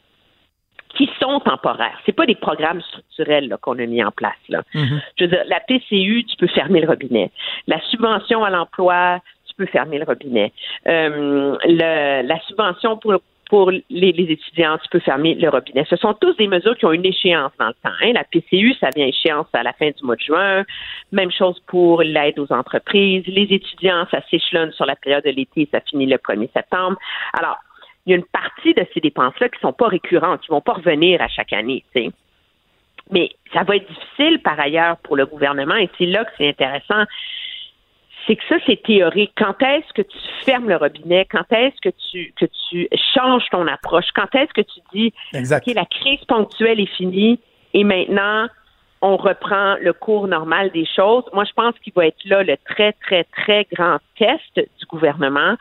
qui sont temporaires. C'est pas des programmes structurels qu'on a mis en place. Là. Mm-hmm. Je veux dire, la PCU, tu peux fermer le robinet. La subvention à l'emploi, tu peux fermer le robinet. Euh, le, la subvention pour pour les, les, étudiants, tu peux fermer le robinet. Ce sont tous des mesures qui ont une échéance dans le temps. Hein. La PCU, ça vient échéance à la fin du mois de juin. Même chose pour l'aide aux entreprises. Les étudiants, ça s'échelonne sur la période de l'été, ça finit le 1er septembre. Alors, il y a une partie de ces dépenses-là qui sont pas récurrentes, qui vont pas revenir à chaque année. Mais ça va être difficile par ailleurs pour le gouvernement et c'est là que c'est intéressant. C'est que ça, c'est théorique. Quand est-ce que tu fermes le robinet? Quand est-ce que tu, que tu changes ton approche? Quand est-ce que tu dis, OK, la crise ponctuelle est finie et maintenant, on reprend le cours normal des choses. Moi, je pense qu'il va être là le très, très, très grand test du gouvernement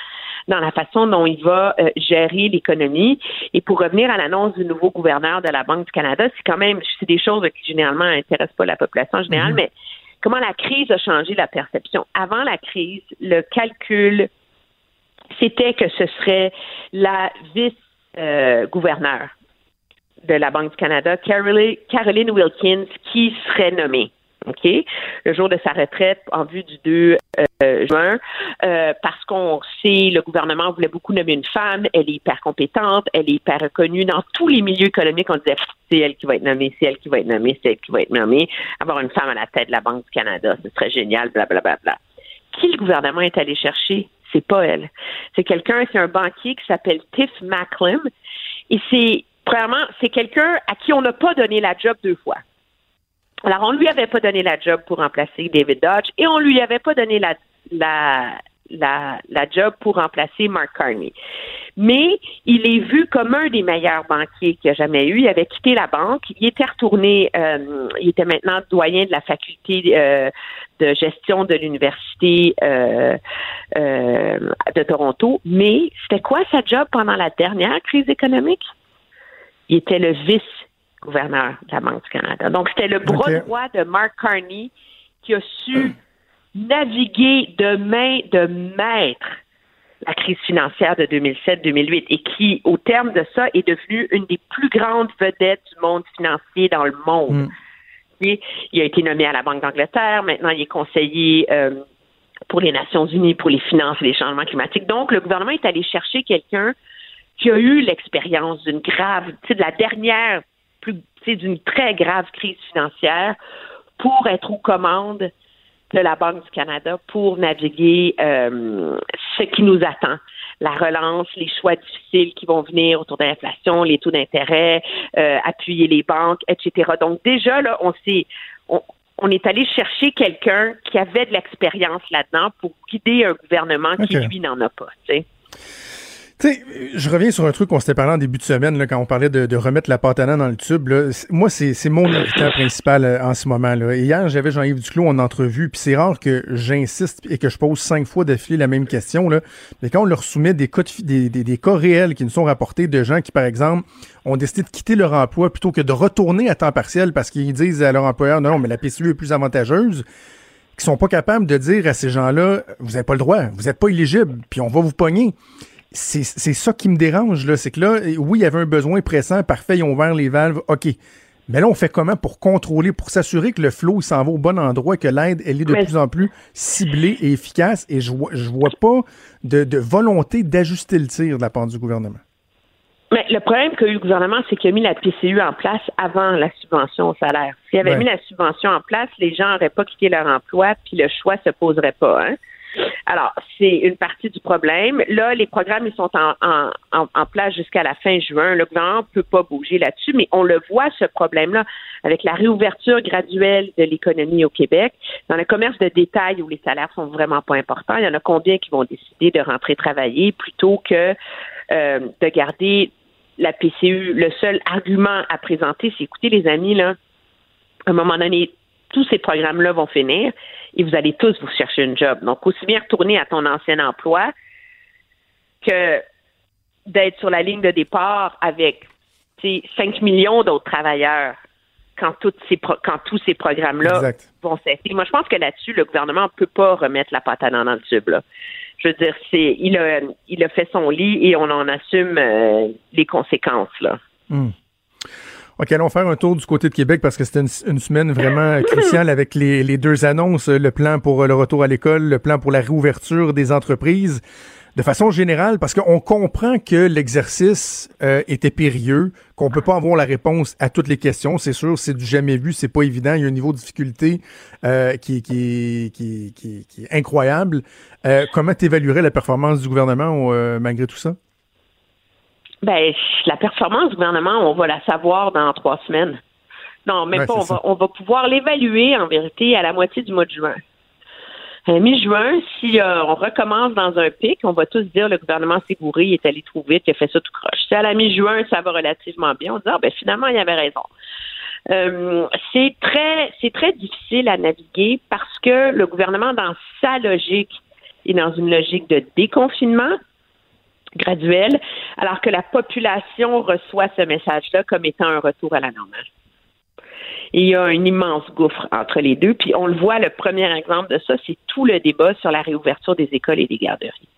dans la façon dont il va euh, gérer l'économie. Et pour revenir à l'annonce du nouveau gouverneur de la Banque du Canada, c'est quand même, c'est des choses qui généralement n'intéressent pas la population en général, mhm. mais comment la crise a changé la perception. Avant la crise, le calcul, c'était que ce serait la vice-gouverneur de la Banque du Canada, Caroline Wilkins, qui serait nommée. OK? Le jour de sa retraite en vue du 2 euh, juin, euh, parce qu'on sait, le gouvernement voulait beaucoup nommer une femme, elle est hyper compétente, elle est hyper reconnue dans tous les milieux économiques. On disait, c'est elle qui va être nommée, c'est elle qui va être nommée, c'est elle qui va être nommée. Avoir une femme à la tête de la Banque du Canada, ce serait génial, blablabla. Bla, bla, bla. Qui le gouvernement est allé chercher? C'est pas elle. C'est quelqu'un, c'est un banquier qui s'appelle Tiff Macklem. Et c'est c'est quelqu'un à qui on n'a pas donné la job deux fois. Alors, on lui avait pas donné la job pour remplacer David Dodge et on lui avait pas donné la, la, la, la job pour remplacer Mark Carney. Mais il est vu comme un des meilleurs banquiers qu'il a jamais eu. Il avait quitté la banque. Il était retourné, euh, il était maintenant doyen de la faculté euh, de gestion de l'Université euh, de Toronto. Mais c'était quoi sa job pendant la dernière crise économique? Il était le vice-gouverneur de la Banque du Canada. Donc, c'était le bras droit de Mark Carney qui a su naviguer de main de maître la crise financière de 2007-2008 et qui, au terme de ça, est devenu une des plus grandes vedettes du monde financier dans le monde. Mm. Il a été nommé à la Banque d'Angleterre, maintenant il est conseiller euh, pour les Nations Unies, pour les finances et les changements climatiques. Donc, le gouvernement est allé chercher quelqu'un qui a eu l'expérience d'une grave, tu sais, de la dernière, plus, d'une très grave crise financière pour être aux commandes de la Banque du Canada pour naviguer euh, ce qui nous attend. La relance, les choix difficiles qui vont venir autour de l'inflation, les taux d'intérêt, euh, appuyer les banques, etc. Donc déjà, là, on s'est on, est allé chercher quelqu'un qui avait de l'expérience là-dedans pour guider un gouvernement qui, lui, n'en a pas. Tu je reviens sur un truc qu'on s'était parlé en début de semaine, quand on parlait de, remettre la pâte à dans le tube. Moi, c'est mon irritant principal euh, en ce moment. Là. Hier, j'avais Jean-Yves Duclos en entrevue, puis c'est rare que j'insiste et que je pose cinq fois d'affilée la même question. Mais quand on leur soumet des cas, des cas réels qui nous sont rapportés de gens qui, par exemple, ont décidé de quitter leur emploi plutôt que de retourner à temps partiel parce qu'ils disent à leur employeur, non, non, mais la PCU est plus avantageuse, qui sont pas capables de dire à ces gens-là, vous n'avez pas le droit, vous n'êtes pas éligible, puis on va vous pogner c'est ça qui me dérange, là. C'est que là, oui, il y avait un besoin pressant, parfait, ils ont ouvert les valves, OK. Mais là, on fait comment pour contrôler, pour s'assurer que le flot, s'en va au bon endroit, que l'aide, elle est de Mais- plus en plus ciblée et efficace? Et je vois, je vois pas de, de volonté d'ajuster le tir de la part du gouvernement. Mais le problème qu'a eu le gouvernement, c'est qu'il a mis la PCU en place avant la subvention au salaire. S'il avait Ouais. mis la subvention en place, les gens n'auraient pas quitté leur emploi, puis le choix se poserait pas. Hein? Alors, c'est une partie du problème. Là, les programmes, ils sont en, en, en, place jusqu'à la fin juin. Le gouvernement ne peut pas bouger là-dessus, mais on le voit, ce problème-là, avec la réouverture graduelle de l'économie au Québec. Dans le commerce de détail où les salaires sont vraiment pas importants, il y en a combien qui vont décider de rentrer travailler plutôt que euh, de garder la PCU. Le seul argument à présenter, c'est écoutez, les amis, là, à un moment donné, tous ces programmes-là vont finir et vous allez tous vous chercher une job. Donc, aussi bien retourner à ton ancien emploi que d'être sur la ligne de départ avec tu sais, 5 millions d'autres travailleurs quand, toutes ces pro- quand tous ces programmes-là vont cesser. Moi, je pense que là-dessus, le gouvernement ne peut pas remettre la dents dans le tube. Là. Je veux dire, c'est il a, il a fait son lit et on en assume euh, les conséquences. Là. OK, allons faire un tour du côté de Québec parce que c'était une, une semaine vraiment cruciale avec les, les deux annonces, le plan pour le retour à l'école, le plan pour la réouverture des entreprises. De façon générale, parce qu'on comprend que l'exercice euh, était périlleux, qu'on peut pas avoir la réponse à toutes les questions, c'est sûr, c'est du jamais vu, c'est pas évident, il y a un niveau de difficulté euh, qui, qui, qui, qui, qui est incroyable. Euh, comment tu évaluerais la performance du gouvernement euh, malgré tout ça? Ben, la performance du gouvernement, on va la savoir dans trois semaines. Non, même Ouais, pas. On va, on va pouvoir l'évaluer en vérité à la moitié du mois de juin. À mi-juin, si euh, on recommence dans un pic, on va tous dire le gouvernement s'est bourré, il est allé trop vite, il a fait ça tout croche. Si à la mi-juin, ça va relativement bien, on dit ah, ben finalement, il avait raison. Euh, c'est très, c'est très difficile à naviguer parce que le gouvernement, dans sa logique, est dans une logique de déconfinement graduel, alors que la population reçoit ce message-là comme étant un retour à la normale. Il y a un immense gouffre entre les deux. Puis on le voit, le premier exemple de ça, c'est tout le débat sur la réouverture des écoles et des garderies.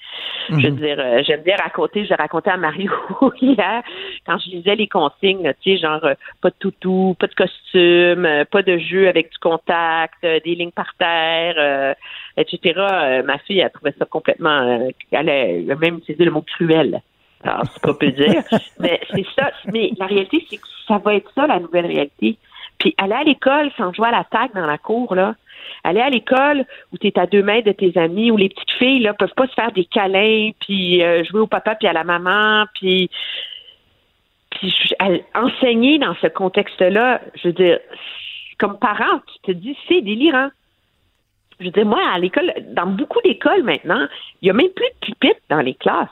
Je veux dire, euh, j'aime bien raconter, j'ai raconté à Mario hier, quand je lisais les consignes, tu sais, genre euh, pas de toutou, pas de costume, euh, pas de jeu avec du contact, des lignes par terre, etc. Ma fille a trouvé ça complètement, elle a, elle a même utilisé le mot cruel. Alors, c'est pas peu dire. mais c'est ça. Mais la réalité, c'est que ça va être ça, la nouvelle réalité. Puis aller à l'école sans jouer à la dans la cour, là. Aller à l'école où tu es à deux mètres de tes amis, où les petites filles là peuvent pas se faire des câlins, puis euh, jouer au papa puis à la maman, puis puis enseigner dans ce contexte-là, je veux dire, comme parent, tu te dis c'est délirant. Je veux dire, moi, à l'école, dans beaucoup d'écoles maintenant, il y a même plus de pupitres dans les classes.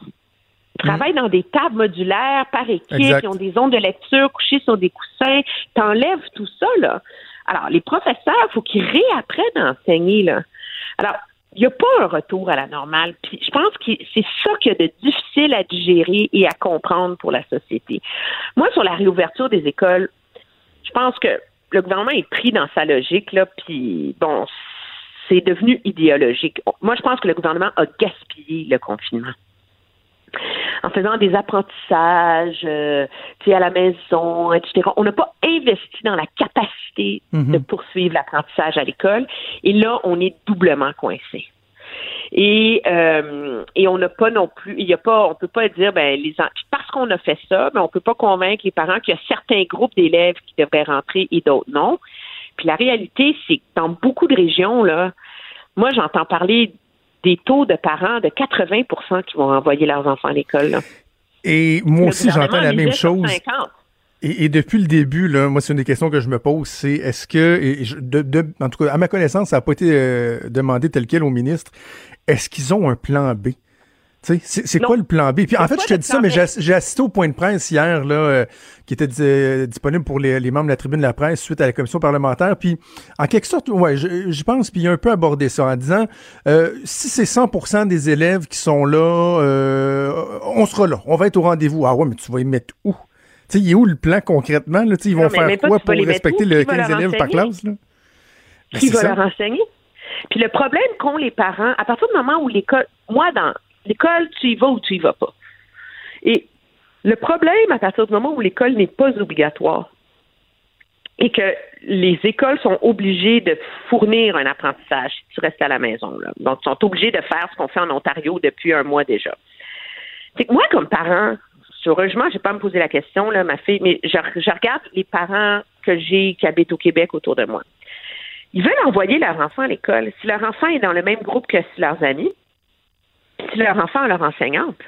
Ils travaillent dans des tables modulaires par équipe, Exact. ils ont des ondes de lecture couchées sur des coussins. T'enlèves tout ça, là. Alors, les professeurs, il faut qu'ils réapprennent à enseigner, là. Alors, il n'y a pas un retour à la normale. Puis je pense que c'est ça qu'il y a de difficile à digérer et à comprendre pour la société. Moi, sur la réouverture des écoles, je pense que le gouvernement est pris dans sa logique, là, puis bon, c'est devenu idéologique. Moi, je pense que le gouvernement a gaspillé le confinement en faisant des apprentissages, euh, à la maison, etc. On n'a pas investi dans la capacité de poursuivre l'apprentissage à l'école. Et là, on est doublement coincé. Et, euh, et on n'a pas non plus, il y a pas, on peut pas dire, ben les, parce qu'on a fait ça, ben on peut pas convaincre les parents qu'il y a certains groupes d'élèves qui devraient rentrer et d'autres non. Puis la réalité, c'est que dans beaucoup de régions là, moi j'entends parler des taux de parents de 80% qui vont envoyer leurs enfants à l'école. Et moi aussi, j'entends la même chose. 50. Et, et depuis le début, là, moi, c'est une des questions que je me pose, c'est est-ce que, et je- de, de- en tout cas, à ma connaissance, ça n'a pas été euh, demandé tel quel au ministre, est-ce qu'ils ont un plan B? C'est quoi le plan B? Puis en fait, je te dis ça, mais j'ai assisté au point de presse hier, là, euh, qui était euh, disponible pour les, les membres de la tribune de la presse suite à la commission parlementaire. Puis, en quelque sorte, ouais, je, pense, puis il a un peu abordé ça en disant, euh, si c'est 100% des élèves qui sont là, euh, on sera là, on va être au rendez-vous. Ah ouais, mais tu vas y mettre où? Tu sais, il est où le plan concrètement? Là? Ils vont Non, mais faire quoi pour respecter le Qui va 15 leur élèves par classe? Là? Ben, qui c'est va ça. leur enseigner? Puis le problème qu'ont les parents, à partir du moment où l'école, moi, dans l'école, tu y vas ou tu y vas pas. Et le problème, à partir du moment où l'école n'est pas obligatoire et que les écoles sont obligées de fournir un apprentissage si tu restes à la maison. Donc, ils sont obligés de faire ce qu'on fait en Ontario depuis un mois déjà. C'est que moi, comme parent, heureusement, j'ai pas à me poser la question, là, ma fille, mais je, je regarde les parents que j'ai qui habitent au Québec autour de moi. Ils veulent envoyer leur enfant à l'école. Si leur enfant est dans le même groupe que leurs amis, si leur enfant a leur enseignante.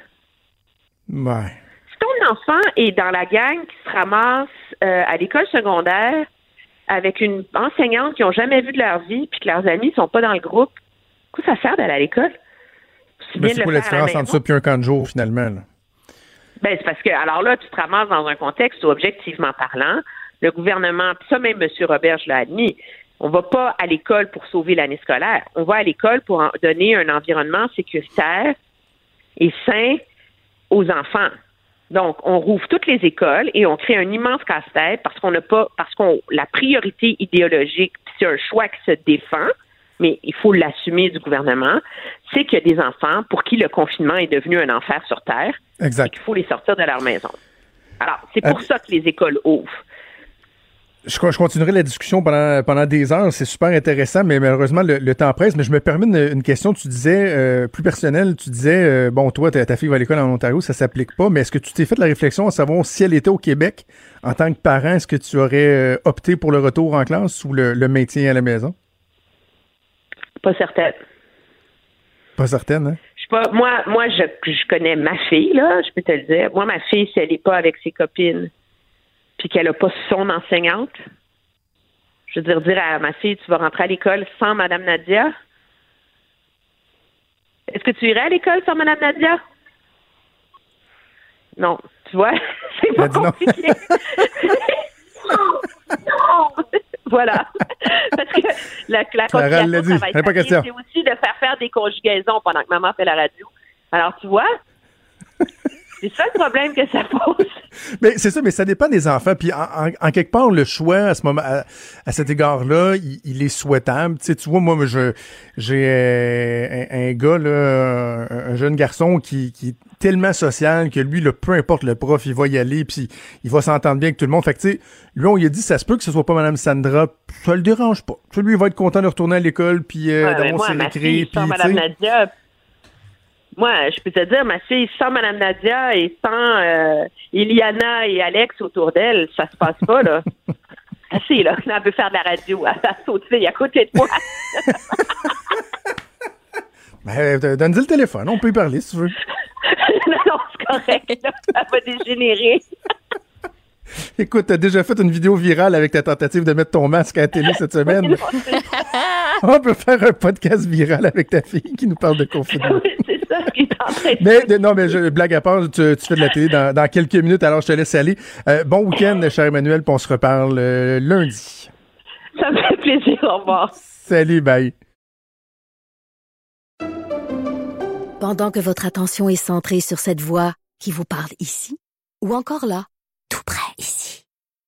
Ouais. Si ton enfant est dans la gang qui se ramasse euh, à l'école secondaire avec une enseignante qu'ils n'ont jamais vue de leur vie, puis que leurs amis sont pas dans le groupe, quoi ça sert d'aller à l'école? C'est Ben, c'est quoi la la différence entre ça puis un camp de jour, finalement? Là? Ben, c'est parce que, alors là, tu te ramasses dans un contexte où, objectivement parlant, le gouvernement, puis ça même M. Roberge l'a admis, on va pas à l'école pour sauver l'année scolaire. On va à l'école pour en- donner un environnement sécuritaire et sain aux enfants. Donc, on rouvre toutes les écoles et on crée un immense casse-tête parce qu'on n'a pas, parce qu'on, la priorité idéologique, c'est un choix qui se défend, mais il faut l'assumer du gouvernement, c'est qu'il y a des enfants pour qui le confinement est devenu un enfer sur Terre Exact. il faut les sortir de leur maison. Alors, c'est pour Euh, ça que les écoles ouvrent. Je, je continuerai la discussion pendant, pendant des heures. C'est super intéressant, mais malheureusement, le, le temps presse. Mais je me permets une, une question. Tu disais, euh, plus personnelle, tu disais, euh, bon, toi, ta, fille va à l'école en Ontario, ça s'applique pas, mais est-ce que tu t'es fait la réflexion à savoir si elle était au Québec, en tant que parent, est-ce que tu aurais euh, opté pour le retour en classe ou le, le maintien à la maison? Pas certaine. Pas certaine, hein? Je suis pas, moi, moi, je, je connais ma fille, là, je peux te le dire. Moi, ma fille, si elle n'est pas avec ses copines, puis qu'elle n'a pas son enseignante, je veux dire, dire à ma fille, tu vas rentrer à l'école sans Madame Nadia. Est-ce que tu irais à l'école sans Madame Nadia? Non. Tu vois, c'est pas dit non. compliqué. non. voilà. Parce que la, la Clara, elle l'a conciliation dit. Elle a pas travail-famille, question. c'est aussi de faire faire des conjugaisons pendant que maman fait la radio. Alors, tu vois, c'est ça le problème que ça pose. Mais c'est ça, mais ça dépend des enfants. Puis en, en- en quelque part, le choix à ce moment, à, à cet égard-là, il, il est souhaitable. Tu sais, tu vois, moi, je j'ai euh, un, un gars là, un, un jeune garçon qui, qui est tellement social que lui, là, peu importe le prof, il va y aller, puis il va s'entendre bien avec tout le monde. Fait que tu sais, lui, on lui a dit, ça se peut que ce soit pas Madame Sandra, ça le dérange pas. Tu sais, lui, il va être content de retourner à l'école, puis euh, Ouais, d'avoir ses puis Madame sais. Nadia, moi, je peux te dire, ma fille, sans Madame Nadia et sans euh, Iliana et Alex autour d'elle, ça se passe pas, là. Assez, là. Elle veut faire de la radio. Elle va sauter à côté de moi. Ben, euh, donne-lui le téléphone, on peut y parler si tu veux. non, non, c'est correct, là. Elle va dégénérer. Écoute, t'as déjà fait une vidéo virale avec ta tentative de mettre ton masque à la télé cette semaine? On peut faire un podcast viral avec ta fille qui nous parle de confinement. oui, c'est ça qui est en train de Mais de- non, mais je, blague à part, tu, tu fais de la télé dans, dans quelques minutes, alors je te laisse aller. Euh, bon week-end, cher Emmanuel, puis on se reparle euh, lundi. Ça me fait plaisir. Au revoir. Salut, bye. Pendant que votre attention est centrée sur cette voix qui vous parle ici, ou encore là, tout près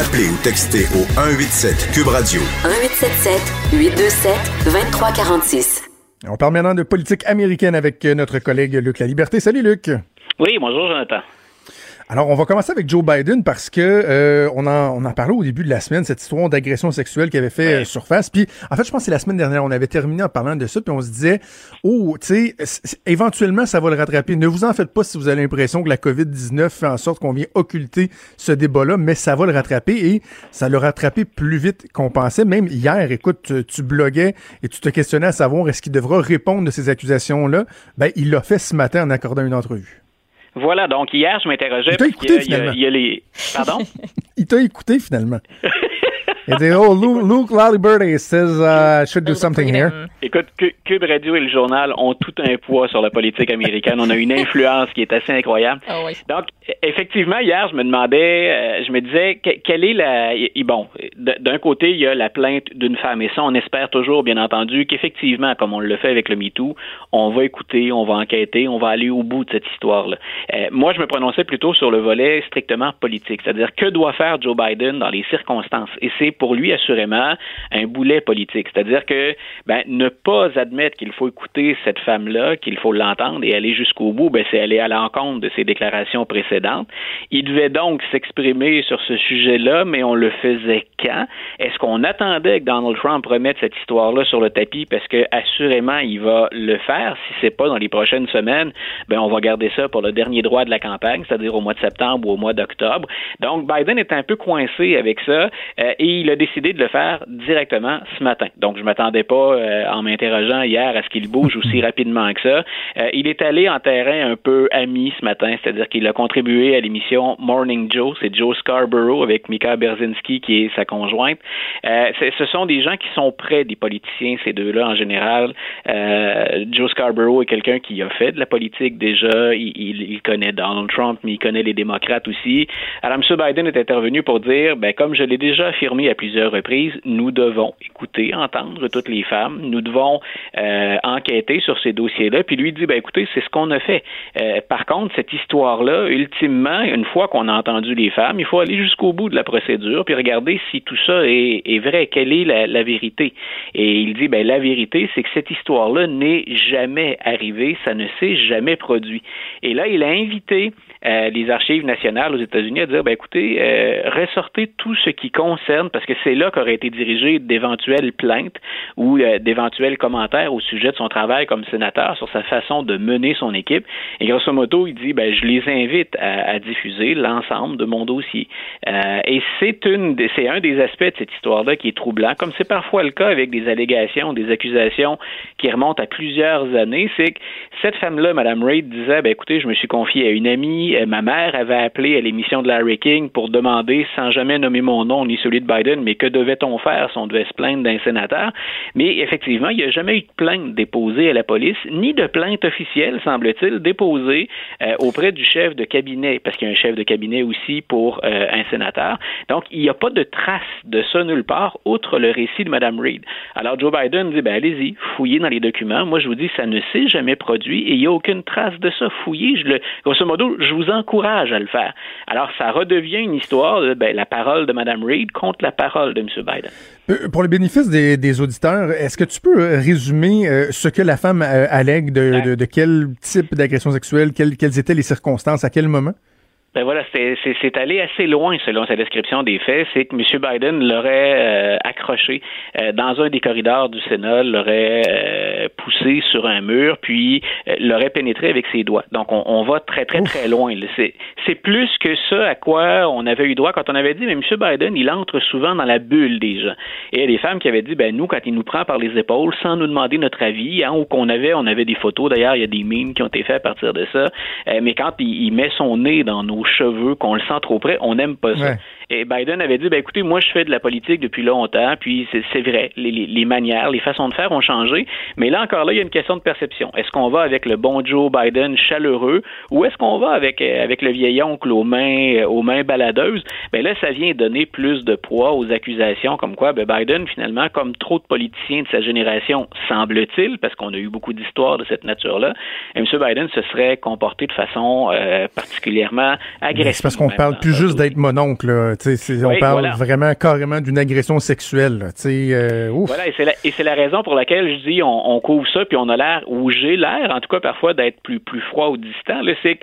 Appelez ou textez au 187 Cube Radio. 1877 827 2346. On parle maintenant de politique américaine avec notre collègue Luc La Liberté. Salut, Luc. Oui, bonjour, Jonathan. Alors, on va commencer avec Joe Biden parce que euh, on, en, on en parlait au début de la semaine, cette histoire d'agression sexuelle qui avait fait euh, surface. Puis, en fait, je pense que c'est la semaine dernière, on avait terminé en parlant de ça, puis on se disait, oh, tu sais, éventuellement, ça va le rattraper. Ne vous en faites pas si vous avez l'impression que la COVID-19 fait en sorte qu'on vient occulter ce débat-là, mais ça va le rattraper et ça l'a rattrapé plus vite qu'on pensait. Même hier, écoute, tu, tu bloguais et tu te questionnais à savoir est-ce qu'il devra répondre de ces accusations-là. Ben, il l'a fait ce matin en accordant une entrevue. Voilà, donc hier, je m'interrogeais Il t'a écouté, qu'il y a- finalement. il y a les... Pardon? Il t'a écouté finalement. Il a dit, oh, Luke, Luke Laliberty says uh, I should do something here. Écoute, Cu- Cube Radio et le journal ont tout un poids sur la politique américaine. On a une influence qui est assez incroyable. Ah oui. Donc, e- effectivement, hier, je me demandais, euh, je me disais, que- quelle est la... et- et bon, d'un côté, il y a la plainte d'une femme, et ça, on espère toujours, bien entendu, qu'effectivement, comme on le fait avec le MeToo, on va écouter, on va enquêter, on va aller au bout de cette histoire-là. Euh, moi, je me prononçais plutôt sur le volet strictement politique, c'est-à-dire que doit faire Joe Biden dans les circonstances. Et c'est pour lui, assurément, un boulet politique. C'est-à-dire que ben, ne pas admettre qu'il faut écouter cette femme-là, qu'il faut l'entendre et aller jusqu'au bout, ben, c'est aller à l'encontre de ses déclarations précédentes. Il devait donc s'exprimer sur ce sujet-là, mais on le faisait quand? Est-ce qu'on attendait que Donald Trump remette cette histoire-là sur le tapis parce que assurément il va le faire? Si c'est pas dans les prochaines semaines, ben on va garder ça pour le dernier droit de la campagne, c'est-à-dire au mois de septembre ou au mois d'octobre. Donc Biden est un peu coincé avec ça euh, il a décidé de le faire directement ce matin. Donc je m'attendais pas euh, en m'interrogeant hier à ce qu'il bouge aussi rapidement que ça. Euh, il est allé en terrain un peu ami ce matin, c'est-à-dire qu'il a contribué à l'émission Morning Joe, c'est Joe Scarborough avec Mika Berzinski qui est sa conjointe. Euh, ce sont des gens qui sont près des politiciens, ces deux-là en général. Euh, Joe Scarborough est quelqu'un qui a fait de la politique déjà, il, il- il connaît Donald Trump, mais il connaît les démocrates aussi. Alors M. Biden est intervenu pour dire, ben, comme je l'ai déjà affirmé à plusieurs reprises, nous devons écouter, entendre toutes les femmes, nous devons euh, enquêter sur ces dossiers-là. Puis lui dit, ben écoutez, c'est ce qu'on a fait. Euh, par contre, cette histoire-là, ultimement, une fois qu'on a entendu les femmes, il faut aller jusqu'au bout de la procédure puis regarder si tout ça est, est vrai, quelle est la, la vérité. Et il dit, ben la vérité, c'est que cette histoire-là n'est jamais arrivée, ça ne s'est jamais produit. Et là, il a invité euh, les archives nationales aux États-Unis à dire, ben écoutez, euh, ressortez tout ce qui concerne, que c'est là qu'auraient été dirigées d'éventuelles plaintes ou euh, d'éventuels commentaires au sujet de son travail comme sénateur sur sa façon de mener son équipe. Et grosso modo, il dit, ben je les invite à, diffuser l'ensemble de mon dossier. Euh, et c'est une, c'est un des aspects de cette histoire-là qui est troublant, comme c'est parfois le cas avec des allégations, des accusations qui remontent à plusieurs années, c'est que cette femme-là, Mme Reid, disait, ben écoutez, je me suis confiée à une amie, euh, ma mère avait appelé à l'émission de Larry King pour demander, sans jamais nommer mon nom ni celui de Biden, mais que devait-on faire si on devait se plaindre d'un sénateur? Mais effectivement, il n'y a jamais eu de plainte déposée à la police, ni de plainte officielle, semble-t-il, déposée euh, auprès du chef de cabinet, parce qu'il y a un chef de cabinet aussi pour euh, un sénateur. Donc, il n'y a pas de trace de ça nulle part, outre le récit de Mme Reid. Alors, Joe Biden dit, ben allez-y, fouillez dans les documents. Moi, je vous dis, ça ne s'est jamais produit et il n'y a aucune trace de ça. Fouillez, je le, grosso modo, je vous encourage à le faire. Alors, ça redevient une histoire de ben, la parole de Mme Reid contre la parole de M. Biden. Euh, Pour le bénéfice des, des auditeurs, est-ce que tu peux euh, résumer euh, ce que la femme euh, allègue de, de, de quel type d'agression sexuelle, quelles, quelles étaient les circonstances, à quel moment? Ben voilà, c'est- c'est c'est allé assez loin selon sa description des faits. C'est que M. Biden l'aurait euh, accroché euh, dans un des corridors du Sénat, l'aurait euh, poussé sur un mur, puis euh, l'aurait pénétré avec ses doigts. Donc on, on va très très très loin. C'est c'est plus que ça à quoi on avait eu droit quand on avait dit, mais M. Biden, il entre souvent dans la bulle des gens. Et il y a des femmes qui avaient dit, ben nous, quand il nous prend par les épaules, sans nous demander notre avis, hein, ou qu'on avait, on avait des photos. D'ailleurs, il y a des memes qui ont été faits à partir de ça. Euh, mais quand il, il met son nez dans nos cheveux, qu'on le sent trop près, on n'aime pas ça. Et Biden avait dit, ben écoutez, moi je fais de la politique depuis longtemps, puis c'est vrai, les, les- les manières, les façons de faire ont changé, mais là encore là, il y a une question de perception. Est-ce qu'on va avec le bon Joe Biden chaleureux, ou est-ce qu'on va avec euh, avec le vieil oncle aux mains euh, aux mains baladeuses? Ben là, ça vient donner plus de poids aux accusations, comme quoi ben Biden finalement, comme trop de politiciens de sa génération, semble-t-il, parce qu'on a eu beaucoup d'histoires de cette nature-là, M. Biden se serait comporté de façon euh, particulièrement agressive. C'est parce qu'on parle plus juste d'être mononcle, là. On Oui, parle voilà. vraiment carrément d'une agression sexuelle. euh, ouf. Voilà, et c'est la, et c'est la raison pour laquelle je dis on, on couvre ça, puis on a l'air, ou j'ai l'air, en tout cas parfois, d'être plus, plus froid ou distant. Là, c'est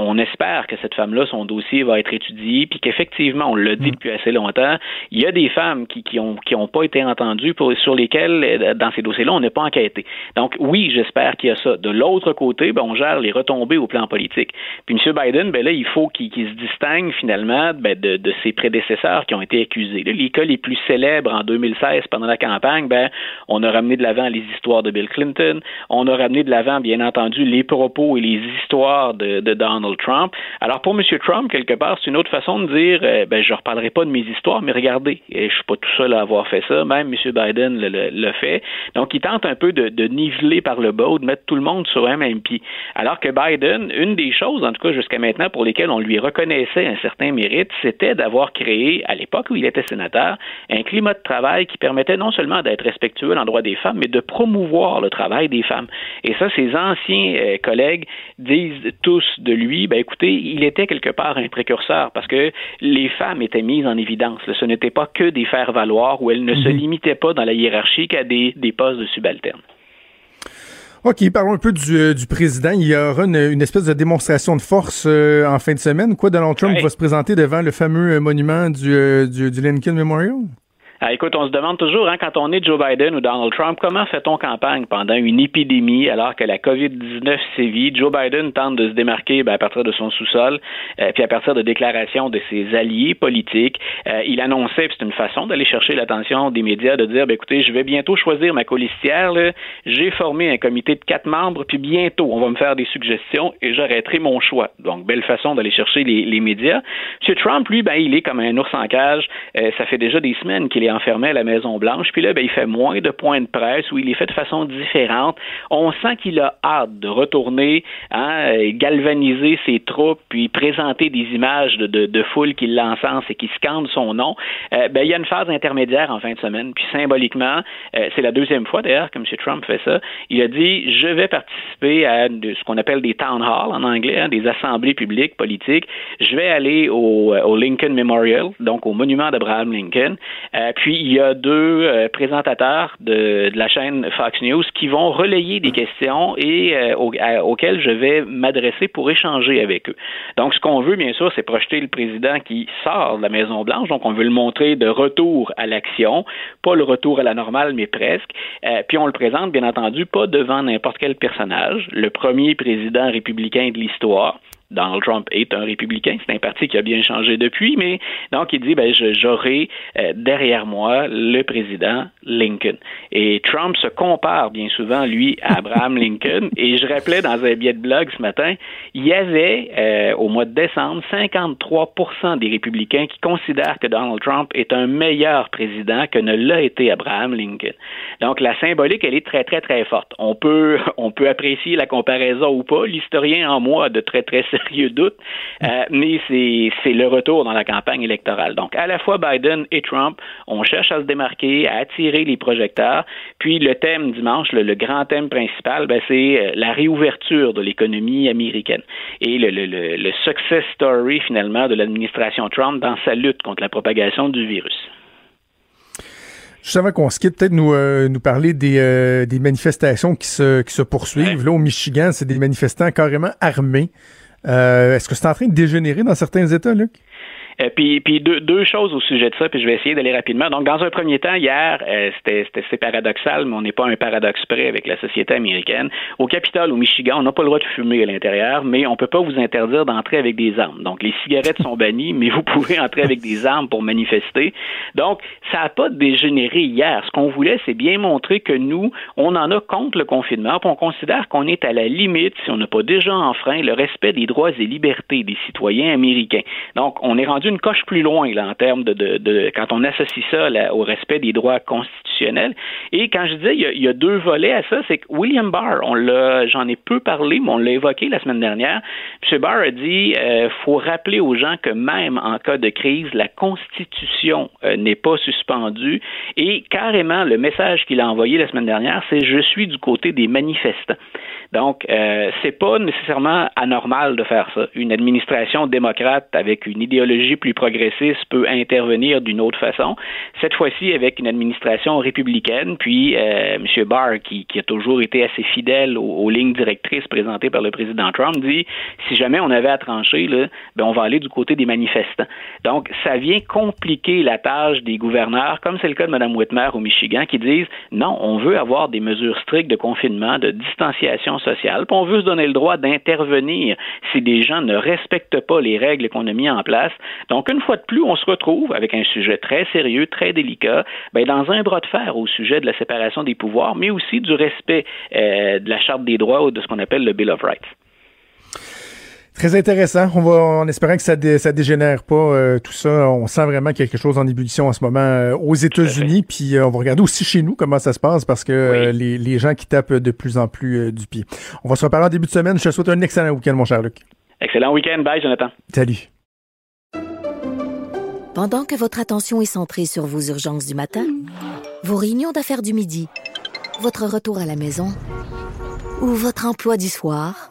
on espère que cette femme-là, son dossier va être étudié, puis qu'effectivement, on l'a dit depuis assez longtemps, il y a des femmes qui qui ont qui ont pas été entendues pour, sur lesquelles euh, dans ces dossiers-là, on n'a pas enquêté. Donc oui, j'espère qu'il y a ça. De l'autre côté, ben, on gère les retombées au plan politique. Puis M. Biden, ben là, il faut qu'il se distingue finalement ben, de, de, ses prédécesseurs qui ont été accusés. Là, les cas les plus célèbres en 2016 pendant la campagne, ben on a ramené de l'avant les histoires de Bill Clinton, on a ramené de l'avant, bien entendu, les propos et les histoires de, de Donald Trump. Alors pour M. Trump, quelque part, c'est une autre façon de dire, euh, ben je reparlerai pas de mes histoires, mais regardez, je suis pas tout seul à avoir fait ça, même M. Biden le, fait. Donc il tente un peu de, niveler par le bas ou de mettre tout le monde sur un même pied. Alors que Biden, une des choses, en tout cas jusqu'à maintenant, pour lesquelles on lui reconnaissait un certain mérite, c'était d'avoir créé, à l'époque où il était sénateur, un climat de travail qui permettait non seulement d'être respectueux dans le droit des femmes, mais de promouvoir le travail des femmes. Et ça, ses anciens euh, collègues disent tous de lui, ben écoutez, il était quelque part un précurseur parce que les femmes étaient mises en évidence. Ce n'était pas que des faire-valoir où elles ne se mhm. limitaient pas dans la hiérarchie qu'à des, des postes de subalternes. OK, parlons un peu du, euh, du président. Il y aura une, espèce de démonstration de force euh, en fin de semaine. Quoi, Donald Trump va se présenter devant le fameux monument du, du, du Lincoln Memorial? Ah, écoute, on se demande toujours, hein, quand on est Joe Biden ou Donald Trump, comment fait-on campagne pendant une épidémie alors que la COVID-19 sévit? Joe Biden tente de se démarquer ben, à partir de son sous-sol, euh, puis à partir de déclarations de ses alliés politiques. Euh, il annonçait, c'est une façon d'aller chercher l'attention des médias, de dire, ben, écoutez, je vais bientôt choisir ma colistière. J'ai formé un comité de quatre membres, puis bientôt, on va me faire des suggestions et j'arrêterai mon choix. Donc, belle façon d'aller chercher les, les, médias. M. Trump, lui, ben, il est comme un ours en cage. Euh, ça fait déjà des semaines qu'il est enfermé à la Maison-Blanche. Puis là, ben, il fait moins de points de presse où il est fait de façon différente. On sent qu'il a hâte de retourner, hein, galvaniser ses troupes, puis présenter des images de, de, foule qui l'encensent et qui scandent son nom. Euh, ben, il y a une phase intermédiaire en fin de semaine. Puis symboliquement, euh, c'est la deuxième fois d'ailleurs que M. Trump fait ça. Il a dit je vais participer à ce qu'on appelle des town halls en anglais, hein, des assemblées publiques politiques. Je vais aller au, au Lincoln Memorial, donc au monument d'Abraham Lincoln. Euh, puis il y a deux euh, présentateurs de, la chaîne Fox News qui vont relayer des questions et euh, auxquelles je vais m'adresser pour échanger avec eux. Donc, ce qu'on veut, bien sûr, c'est projeter le président qui sort de la Maison Blanche. Donc, on veut le montrer de retour à l'action, pas le retour à la normale, mais presque. Euh, puis on le présente, bien entendu, pas devant n'importe quel personnage, le premier président républicain de l'histoire. Donald Trump est un républicain. C'est un parti qui a bien changé depuis, mais donc il dit ben j'aurai euh, derrière moi le président Lincoln. Et Trump se compare bien souvent lui à Abraham Lincoln. Et je rappelais dans un billet de blog ce matin, il y avait euh, au mois de décembre 53% des républicains qui considèrent que Donald Trump est un meilleur président que ne l'a été Abraham Lincoln. Donc la symbolique elle est très très très forte. On peut on peut apprécier la comparaison ou pas. L'historien en moi de très très sérieux doute, euh, mais c'est le retour dans la campagne électorale. Donc, à la fois Biden et Trump, on cherche à se démarquer, à attirer les projecteurs. Puis le thème dimanche, le, grand thème principal, ben, c'est euh, la réouverture de l'économie américaine et le, le, le success story finalement de l'administration Trump dans sa lutte contre la propagation du virus. Juste avant qu'on se quitte, peut-être nous, euh, nous parler des, des manifestations qui se, qui se poursuivent. Là, au Michigan, c'est des manifestants carrément armés euh, est-ce que c'est en train de dégénérer dans certains États, Luc? Euh, puis, puis deux, deux, choses au sujet de ça, puis je vais essayer d'aller rapidement. Donc, dans un premier temps, hier, euh, c'était c'est paradoxal, mais on n'est pas un paradoxe près avec la société américaine. Au Capitole, au Michigan, on n'a pas le droit de fumer à l'intérieur, mais on peut pas vous interdire d'entrer avec des armes. Donc, les cigarettes sont bannies, mais vous pouvez entrer avec des armes pour manifester. Donc, ça n'a pas dégénéré hier. Ce qu'on voulait, c'est bien montrer que nous, on en a contre le confinement, puis on considère qu'on est à la limite, si on n'a pas déjà enfreint, le respect des droits et libertés des citoyens américains. Donc, on est rendu une coche plus loin là, en termes de, de, de quand on associe ça au respect des droits constitutionnels. Et quand je disais il y a, deux volets à ça, c'est que William Barr, on l'a, j'en ai peu parlé, mais on l'a évoqué la semaine dernière. M. Barr a dit euh, faut rappeler aux gens que même en cas de crise, la Constitution euh, n'est pas suspendue. Et carrément, le message qu'il a envoyé la semaine dernière, c'est je suis du côté des manifestants. Donc, euh, c'est pas nécessairement anormal de faire ça. Une administration démocrate avec une idéologie plus progressiste peut intervenir d'une autre façon. Cette fois-ci, avec une administration républicaine, puis euh, M. Barr, qui, qui, a toujours été assez fidèle aux, aux, lignes directrices présentées par le président Trump, dit si jamais on avait à trancher, là, ben on va aller du côté des manifestants. Donc, ça vient compliquer la tâche des gouverneurs, comme c'est le cas de Mme Whitmer au Michigan, qui disent non, on veut avoir des mesures strictes de confinement, de distanciation sociale, puis on veut se donner le droit d'intervenir si des gens ne respectent pas les règles qu'on a mises en place. Donc, une fois de plus, on se retrouve avec un sujet très sérieux, très délicat, ben, dans un bras de fer au sujet de la séparation des pouvoirs, mais aussi du respect euh, de la Charte des droits ou de ce qu'on appelle le Bill of Rights. Très intéressant. On va en espérant que ça dé, ça dégénère pas euh, tout ça. On sent vraiment quelque chose en ébullition en ce moment euh, aux États-Unis. Puis euh, on va regarder aussi chez nous comment ça se passe parce que oui. les, les, gens qui tapent de plus en plus du pied. On va se reparler en début de semaine. Je te souhaite un excellent week-end, mon cher Luc. Excellent week-end. Bye, Jonathan. Salut. Pendant que votre attention est centrée sur vos urgences du matin, vos réunions d'affaires du midi, votre retour à la maison ou votre emploi du soir,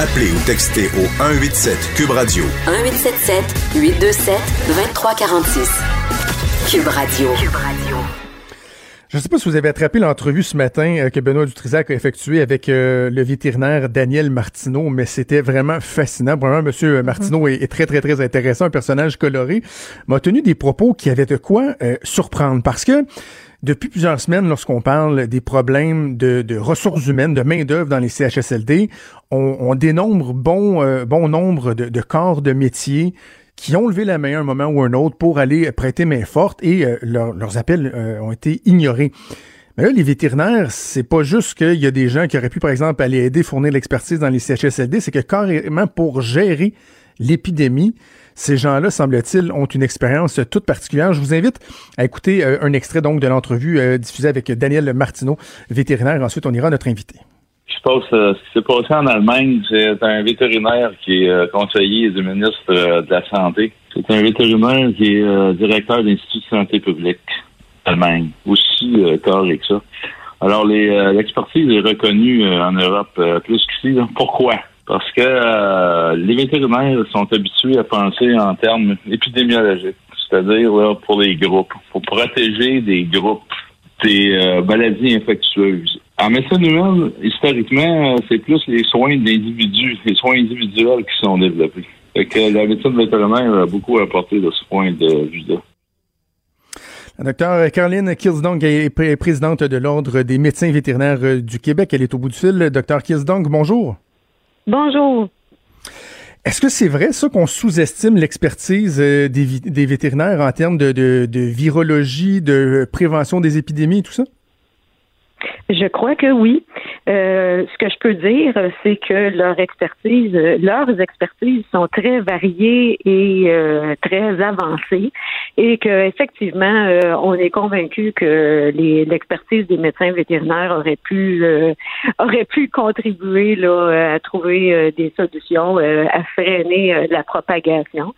Appelez ou textez au 187 Cube Radio. 1877 827 2346. Cube Radio. Cube Radio. Je ne sais pas si vous avez attrapé l'entrevue ce matin que Benoît Dutrisac a effectuée avec euh, le vétérinaire Daniel Martineau, mais c'était vraiment fascinant. Vraiment, Monsieur Martineau est, est, très, très, très intéressant, un personnage coloré. M'a tenu des propos qui avaient de quoi euh, surprendre parce que depuis plusieurs semaines, lorsqu'on parle des problèmes de, ressources humaines, de main-d'œuvre dans les CHSLD, on, dénombre bon, euh, bon nombre de, corps de métiers qui ont levé la main à un moment ou un autre pour aller prêter main forte et euh, leur, leurs appels euh, ont été ignorés. Mais là, les vétérinaires, c'est pas juste qu'il y a des gens qui auraient pu, par exemple, aller aider, fournir l'expertise dans les CHSLD, c'est que carrément pour gérer l'épidémie, ces gens-là, semble-t-il, ont une expérience toute particulière. Je vous invite à écouter euh, un extrait donc de l'entrevue euh, diffusée avec Daniel Martineau, vétérinaire. Ensuite, on ira à notre invité. Je pense euh, ce qui s'est passé en Allemagne, c'est un vétérinaire qui est conseiller du ministre de la Santé. C'est un vétérinaire qui est directeur d'Institut de santé publique Allemagne, aussi corps que ça. Alors, l'expertise est reconnue en Europe plus qu'ici. Pourquoi? Parce que euh, les vétérinaires sont habitués à penser en termes épidémiologiques, c'est-à-dire pour les groupes, pour protéger des groupes, des euh, maladies infectieuses. En médecine humaine, historiquement, c'est plus les soins d'individus, les soins individuels qui sont développés. Fait que la médecine vétérinaire a beaucoup apporté de ce point de vue-là. La docteur Caroline Kilsdong est présidente de l'Ordre des médecins vétérinaires du Québec. Elle est au bout du fil. Docteur Kilsdong, bonjour. Bonjour. Est-ce que c'est vrai, ça, qu'on sous-estime l'expertise des, des, vétérinaires en termes de, de, de, virologie, de prévention des épidémies et tout ça? Je crois que oui. Euh, ce que je peux dire, c'est que leur expertise, leurs expertises sont très variées et euh, très avancées, et que effectivement, euh, on est convaincu que l'expertise des médecins vétérinaires aurait pu euh, aurait pu contribuer là à trouver euh, des solutions, à freiner la propagation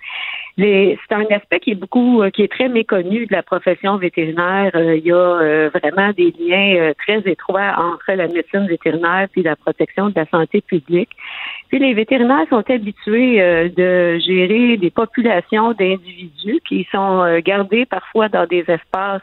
c'est un aspect qui est beaucoup, qui est très méconnu de la profession vétérinaire. il y a vraiment des liens très étroits entre la médecine vétérinaire puis la protection de la santé publique. Puis les vétérinaires sont habitués de gérer des populations d'individus qui sont gardés parfois dans des espaces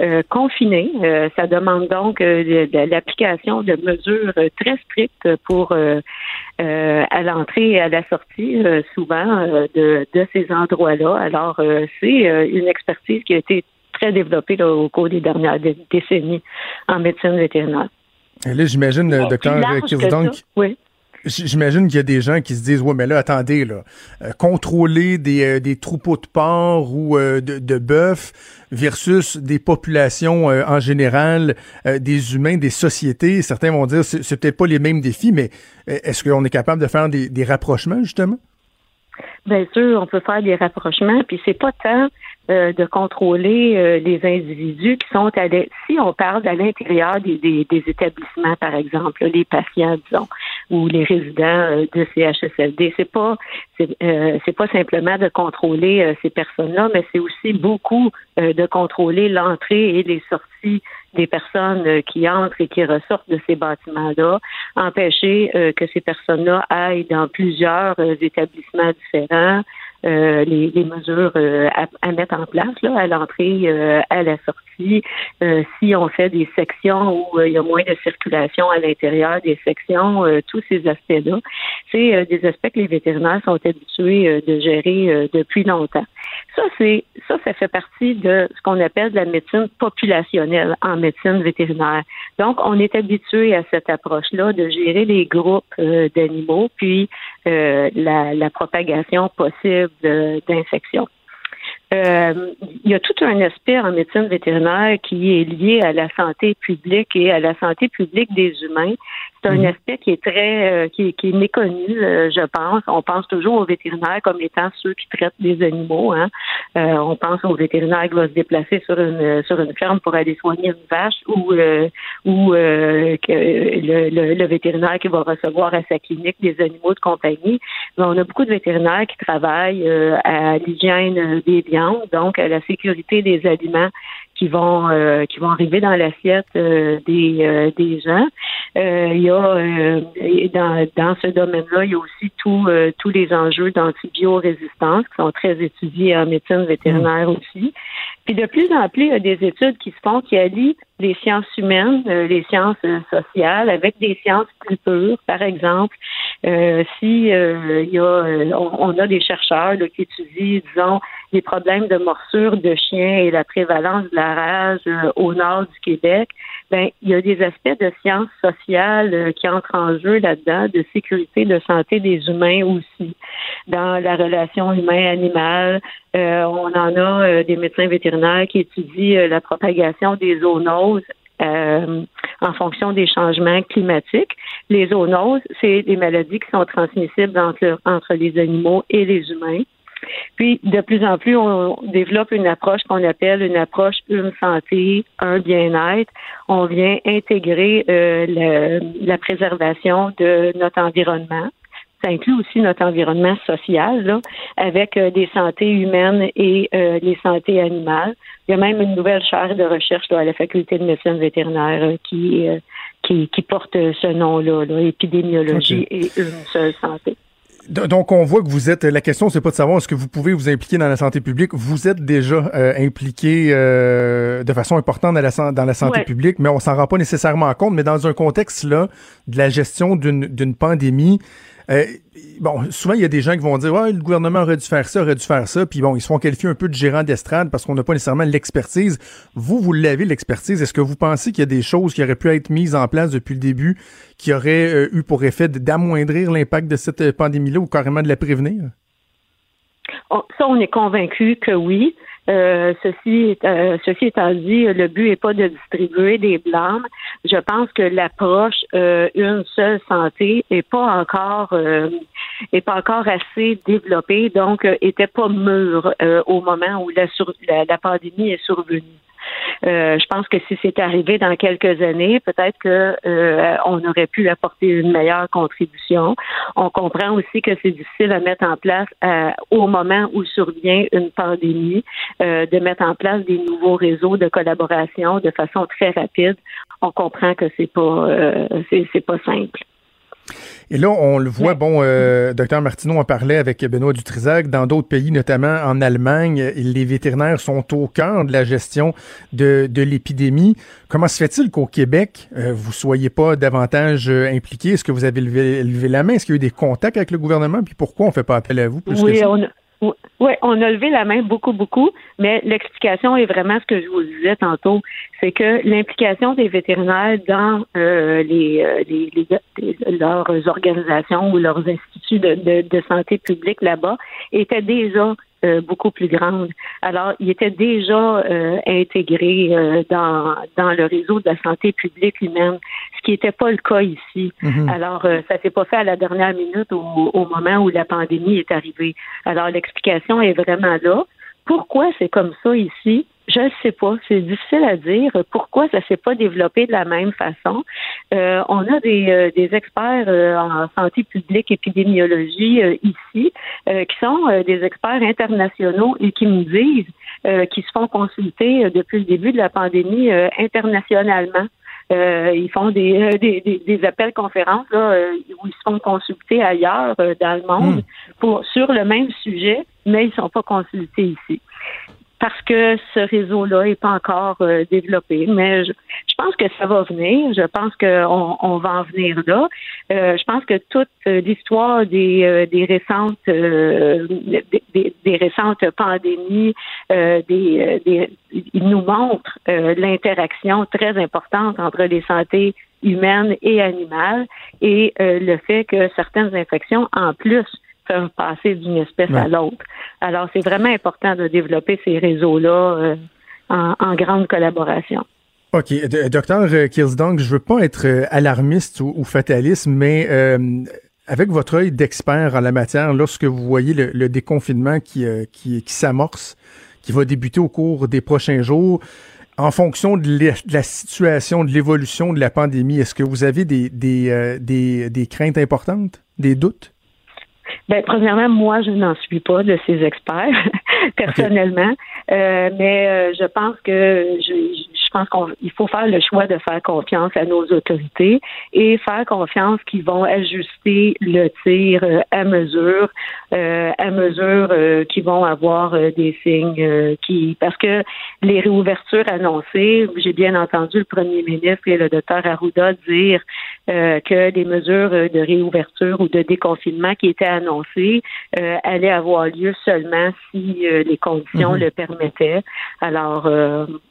euh, confinés. Euh, ça demande donc euh, l'application de mesures très strictes pour à l'entrée et à la sortie, souvent de, de, ces endroits-là. Alors, c'est une expertise qui a été très développée là, au cours des dernières décennies en médecine vétérinaire. Et là, j'imagine, le docteur Kirsdonk, oui. J'imagine qu'il y a des gens qui se disent ouais mais là attendez là. Euh, contrôler des, euh, des troupeaux de porcs ou euh, de, de bœufs versus des populations en général des humains des sociétés certains vont dire c'est, c'est peut-être pas les mêmes défis mais est-ce qu'on est capable de faire des, des rapprochements justement? Bien sûr on peut faire des rapprochements puis c'est pas tant euh, de contrôler euh, les individus qui sont à si on parle à l'intérieur des, des, des établissements, par exemple, là, les patients, disons, ou les résidents euh, de CHSLD, c'est pas c'est euh, c'est pas simplement de contrôler ces personnes-là, mais c'est aussi beaucoup de contrôler l'entrée et les sorties des personnes qui entrent et qui ressortent de ces bâtiments-là, empêcher que ces personnes-là aillent dans plusieurs établissements différents, euh, les, les mesures euh, à, à mettre en place là, à l'entrée, euh, à la sortie. Euh, si on fait des sections où euh, il y a moins de circulation à l'intérieur des sections, euh, tous ces aspects-là, c'est des aspects que les vétérinaires sont habitués de gérer depuis longtemps. Ça, c'est ça, ça fait partie de ce qu'on appelle de la médecine populationnelle en médecine vétérinaire. Donc, on est habitué à cette approche-là de gérer les groupes euh, d'animaux, puis euh, la, la propagation possible de- d'infections. Euh, il y a tout un aspect en médecine vétérinaire qui est lié à la santé publique et à la santé publique des humains. C'est un aspect qui est très euh, qui, est- qui est méconnu, euh, je pense. On pense toujours aux vétérinaires comme étant ceux qui traitent des animaux. Hein. On pense aux vétérinaires qui vont se déplacer sur une sur une ferme pour aller soigner une vache ou euh, ou euh, que le, le, le vétérinaire qui va recevoir à sa clinique des animaux de compagnie. Mais on a beaucoup de vétérinaires qui travaillent à l'hygiène des donc à la sécurité des aliments qui vont euh, qui vont arriver dans l'assiette euh, des euh, des gens. Euh, il y a euh, dans dans ce domaine-là, il y a aussi tout, euh, tous les enjeux d'antibiorésistance qui sont très étudiés en médecine vétérinaire aussi. Puis de plus en plus, il y a des études qui se font qui allient les sciences humaines, euh, les sciences euh, sociales avec des sciences plus pures. Par exemple, euh, si euh, y a, euh, on, on a des chercheurs là, qui étudient, disons, les problèmes de morsure de chiens et la prévalence de la rage euh, au nord du Québec, ben il y a des aspects de sciences sociales qui entrent en jeu là-dedans, de sécurité, de santé des humains aussi, dans la relation humain-animal. On en a des médecins vétérinaires qui étudient la propagation des zoonoses euh, en fonction des changements climatiques. Les zoonoses, c'est des maladies qui sont transmissibles entre, entre les animaux et les humains. Puis, de plus en plus, on développe une approche qu'on appelle une approche une santé, un bien-être. On vient intégrer euh, le- la préservation de notre environnement. Ça inclut aussi notre environnement social, là, avec euh, des santé humaines et euh, les santé animales. Il y a même une nouvelle chaire de recherche là, à la faculté de médecine vétérinaire euh, qui, qui, qui porte ce nom-là, là, épidémiologie et une seule santé. Donc, on voit que vous êtes. La question, c'est pas de savoir est-ce que vous pouvez vous impliquer dans la santé publique. Vous êtes déjà euh, impliqué euh, de façon importante dans la, san- dans la santé Ouais. publique, mais on s'en rend pas nécessairement compte. Mais dans un contexte là de la gestion d'une d'une pandémie, euh, bon, souvent il y a des gens qui vont dire ouais, le gouvernement aurait dû faire ça, aurait dû faire ça, puis bon, ils se font qualifier un peu de gérant d'estrade parce qu'on n'a pas nécessairement l'expertise. Vous, vous l'avez l'expertise. Est-ce que vous pensez qu'il y a des choses qui auraient pu être mises en place depuis le début, qui auraient euh, eu pour effet d'amoindrir l'impact de cette euh, pandémie-là ou carrément de la prévenir? On- ça, on est convaincu que oui. Euh, ceci, euh, ceci étant dit, le but n'est pas de distribuer des blâmes. Je pense que l'approche euh, une seule santé est pas encore euh, est pas encore assez développée, donc euh, était pas mûre euh, au moment où la, sur- la, la pandémie est survenue. Euh, je pense que si c'est arrivé dans quelques années, peut-être que euh, on aurait pu apporter une meilleure contribution. On comprend aussi que c'est difficile à mettre en place euh, au moment où survient une pandémie, de mettre en place des nouveaux réseaux de collaboration de façon très rapide. On comprend que c'est pas c'est pas simple. Et là, on le voit, bon, euh, docteur Martineau en parlait avec Benoît Dutrisac, dans d'autres pays, notamment en Allemagne, les vétérinaires sont au cœur de la gestion de, de l'épidémie. Comment se fait-il qu'au Québec, euh, vous soyez pas davantage euh, impliqués? Est-ce que vous avez levé, levé la main? Est-ce qu'il y a eu des contacts avec le gouvernement? Puis pourquoi on fait pas appel à vous plus que Oui, ça? on a, oui, on a levé la main beaucoup, beaucoup, mais l'explication est vraiment ce que je vous disais tantôt, c'est que l'implication des vétérinaires dans euh, les, euh, les, les- leurs organisations ou leurs instituts de santé publique là-bas était déjà euh, beaucoup plus grande. Alors, ils étaient déjà euh, intégrés euh, dans, dans le réseau de la santé publique humaine, ce qui n'était pas le cas ici. Mhm. Alors, euh, ça s'est pas fait à la dernière minute au, au moment où la pandémie est arrivée. Alors, l'explication est vraiment là. Pourquoi c'est comme ça ici? Je ne sais pas. C'est difficile à dire. Pourquoi ça s'est pas développé de la même façon? Euh, on a des, euh, des experts euh, en santé publique, épidémiologie ici, qui sont des experts internationaux et qui nous disent qu'ils se font consulter depuis le début de la pandémie internationalement. ils font des, des, des, appels conférences là, où ils se font consulter ailleurs dans le monde pour sur le même sujet, mais ils ne sont pas consultés ici parce que ce réseau-là n'est pas encore euh, développé. Mais je, pense que ça va venir. Je pense qu'on on va en venir là. Euh, je pense que toute l'histoire des, euh, des récentes des, des, récentes pandémies, des, des, il nous montre l'interaction très importante entre les santé humaines et animales et le fait que certaines infections, en plus, peuvent passer d'une espèce à l'autre. Alors, c'est vraiment important de développer ces réseaux-là euh, en, grande collaboration. OK. Docteur Kirsdong, je veux pas être euh, alarmiste ou, fataliste, mais euh, avec votre œil d'expert en la matière, lorsque vous voyez le, déconfinement qui, qui, s'amorce, qui va débuter au cours des prochains jours, en fonction de, la situation, de l'évolution de la pandémie, est-ce que vous avez des, des, des craintes importantes, des doutes? Ben, premièrement, moi, je n'en suis pas de ces experts, personnellement. Euh, mais euh, je pense que je, je pense qu'il faut faire le choix de faire confiance à nos autorités et faire confiance qu'ils vont ajuster le tir euh, à mesure, euh, à mesure euh, qu'ils vont avoir des signes qui parce que les réouvertures annoncées, j'ai bien entendu le premier ministre et le docteur Arruda dire que les mesures de réouverture ou de déconfinement qui étaient annoncées allaient avoir lieu seulement si les conditions mhm. le permettaient. Alors,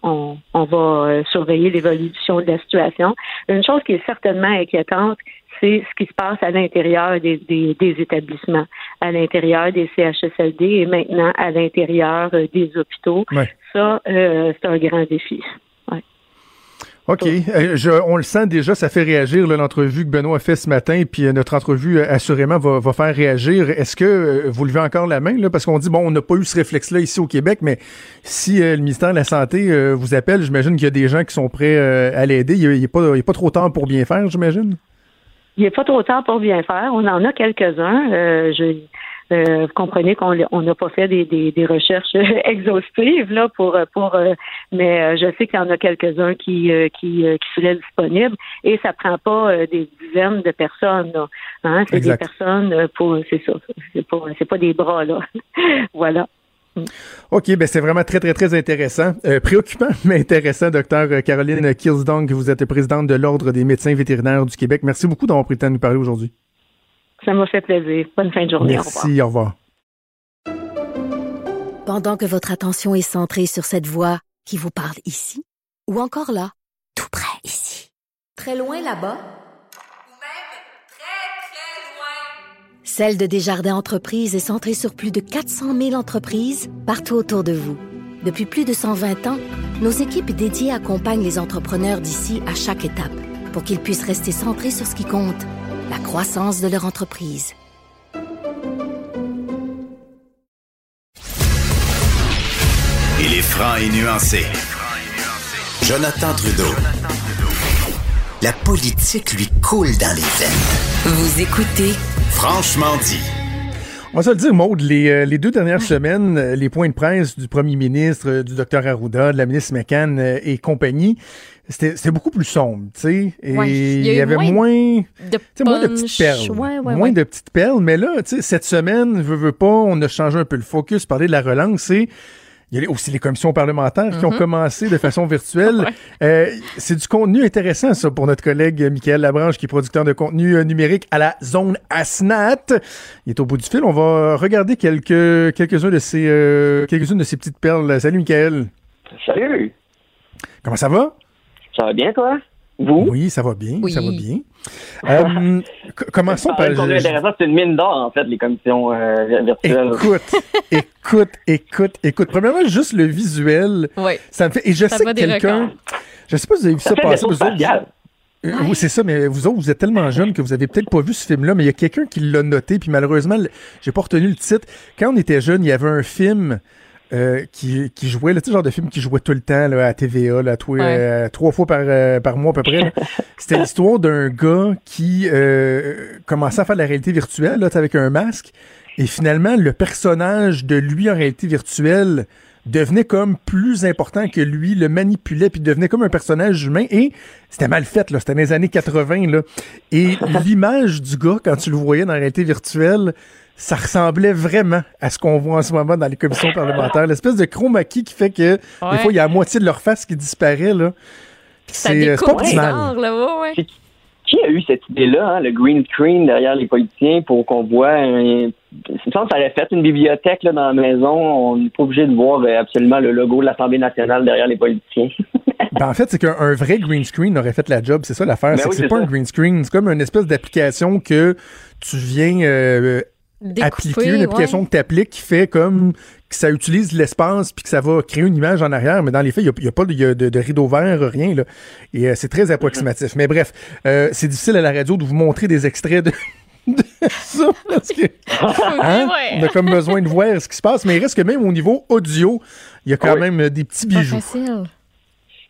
on, on va euh, surveiller l'évolution de la situation. Une chose qui est certainement inquiétante, c'est ce qui se passe à l'intérieur des, établissements, à l'intérieur des CHSLD et maintenant à l'intérieur euh, des hôpitaux. Ça, euh, c'est un grand défi. OK. Euh, on le sent déjà, ça fait réagir l'entrevue que Benoît a fait ce matin, puis euh, notre entrevue, euh, assurément, va, va faire réagir. Est-ce que vous levez encore la main? Là, parce qu'on dit, bon, on n'a pas eu ce réflexe-là ici au Québec, mais si le ministère de la Santé vous appelle, j'imagine qu'il y a des gens qui sont prêts à l'aider. Il n'est pas, pas trop tard pour bien faire, j'imagine? Il n'est pas trop tard pour bien faire. On en a quelques-uns. je vous comprenez qu'on n'a pas fait des, des, recherches exhaustives là pour pour euh, mais euh, je sais qu'il y en a quelques-uns qui qui, disponibles et ça prend pas des dizaines de personnes là. Hein, c'est des personnes pour c'est ça c'est pas c'est pas des bras là voilà. OK, ben c'est vraiment très, très, très intéressant. préoccupant, mais intéressant, docteur Caroline Kilsdong, vous êtes présidente de l'Ordre des médecins vétérinaires du Québec. Merci beaucoup d'avoir pris le temps de nous parler aujourd'hui. Ça m'a fait plaisir. Bonne fin de journée. Merci, au revoir. Pendant que votre attention est centrée sur cette voix qui vous parle ici, ou encore là, tout près ici, très loin là-bas, ou même très, très loin, Celle de Desjardins Entreprises est centrée sur plus de 400 000 entreprises partout autour de vous. Depuis plus de 120 ans, nos équipes dédiées accompagnent les entrepreneurs d'ici à chaque étape pour qu'ils puissent rester centrés sur ce qui compte la croissance de leur entreprise. Il est franc et nuancé. Jonathan Trudeau. La politique lui coule dans les veines. Vous écoutez Franchement dit. On va se le dire, Maude, les, euh, les deux dernières semaines, euh, les points de presse du premier ministre, euh, du docteur Arruda, de la ministre McCann et compagnie, c'était beaucoup plus sombre, tu sais. Et il y, avait moins, de, moins de petites perles. moins de petites perles. Mais là, tu sais, cette semaine, veux, veux pas, on a changé un peu le focus, parler de la relance. Et il y a aussi les commissions parlementaires qui ont mm-hmm. commencé de façon virtuelle. euh, c'est du contenu intéressant, ça, pour notre collègue Michael Labranche, qui est producteur de contenu euh, numérique à la zone ASNAT. Il est au bout du fil. On va regarder quelques, quelques-uns de ces, euh, quelques-unes de ces petites perles. Salut, Michael. Salut. Comment ça va? Ça va bien, toi? Vous? Oui, ça va bien, ça va bien. Euh, commençons par... C'est une mine d'or, en fait, les commissions euh, virtuelles. Écoute, écoute, écoute, écoute. Premièrement, juste le visuel, ça me fait... Et je sais que quelqu'un... Je sais pas si vous avez vu ça, passer. Vous euh, Oui, c'est ça, mais vous autres, vous êtes tellement jeunes que vous avez peut-être pas vu ce film-là, mais il y a quelqu'un qui l'a noté, puis malheureusement, j'ai pas retenu le titre. Quand on était jeune, il y avait un film euh, qui, qui jouait, le genre de film qui jouait tout le temps là, à TVA, là, Ouais. euh, trois fois par, euh, par mois à peu près. C'était l'histoire d'un gars qui euh, commençait à faire de la réalité virtuelle là, avec un masque. Et finalement, le personnage de lui en réalité virtuelle devenait comme plus important que lui, le manipulait, puis devenait comme un personnage humain. Et c'était mal fait, là. C'était dans les années 80, là. Et l'image du gars, quand tu le voyais dans la réalité virtuelle, ça ressemblait vraiment à ce qu'on voit en ce moment dans les commissions parlementaires. L'espèce de chroma qui fait que, Ouais. des fois, il y a la moitié de leur face qui disparaît, là. C'est euh, c'est pas découpe optimal. bizarre, là, ouais, ouais. Qui a eu cette idée-là, hein, le green screen derrière les politiciens pour qu'on voit un... Il me semble que ça aurait fait une bibliothèque là, dans la maison. On n'est pas obligé de voir euh, absolument le logo de l'Assemblée nationale derrière les politiciens. Ben, en fait, c'est qu'un un vrai green screen aurait fait la job. C'est ça l'affaire. Ben c'est que oui, c'est c'est pas ça. un green screen. C'est comme une espèce d'application que tu viens euh, Appliquer, une application ouais. que tu appliques qui fait comme que ça utilise l'espace puis que ça va créer une image en arrière. Mais dans les faits, il n'y a, pas de, il y a de- de rideau vert, rien. Là. Et euh, c'est très approximatif. Mais bref, euh, c'est difficile à la radio de vous montrer des extraits de. de ça parce que hein, on a comme besoin de voir ce qui se passe mais il reste que même au niveau audio il y a quand Oui. même des petits Pas bijoux facile.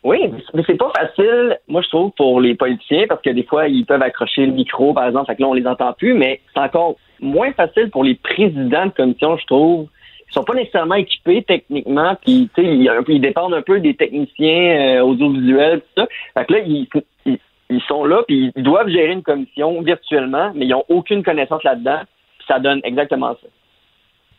Oui, mais c'est pas facile, moi je trouve, pour les politiciens, parce que des fois, ils peuvent accrocher le micro, par exemple, fait que là, on les entend plus, mais c'est encore moins facile pour les présidents de commission, je trouve. Ils sont pas nécessairement équipés techniquement, puis tu sais, ils, ils dépendent un peu des techniciens euh, audiovisuels, tout ça. Fait que là, ils, ils, ils sont là, puis ils doivent gérer une commission virtuellement, mais ils ont aucune connaissance là-dedans, puis ça donne exactement ça.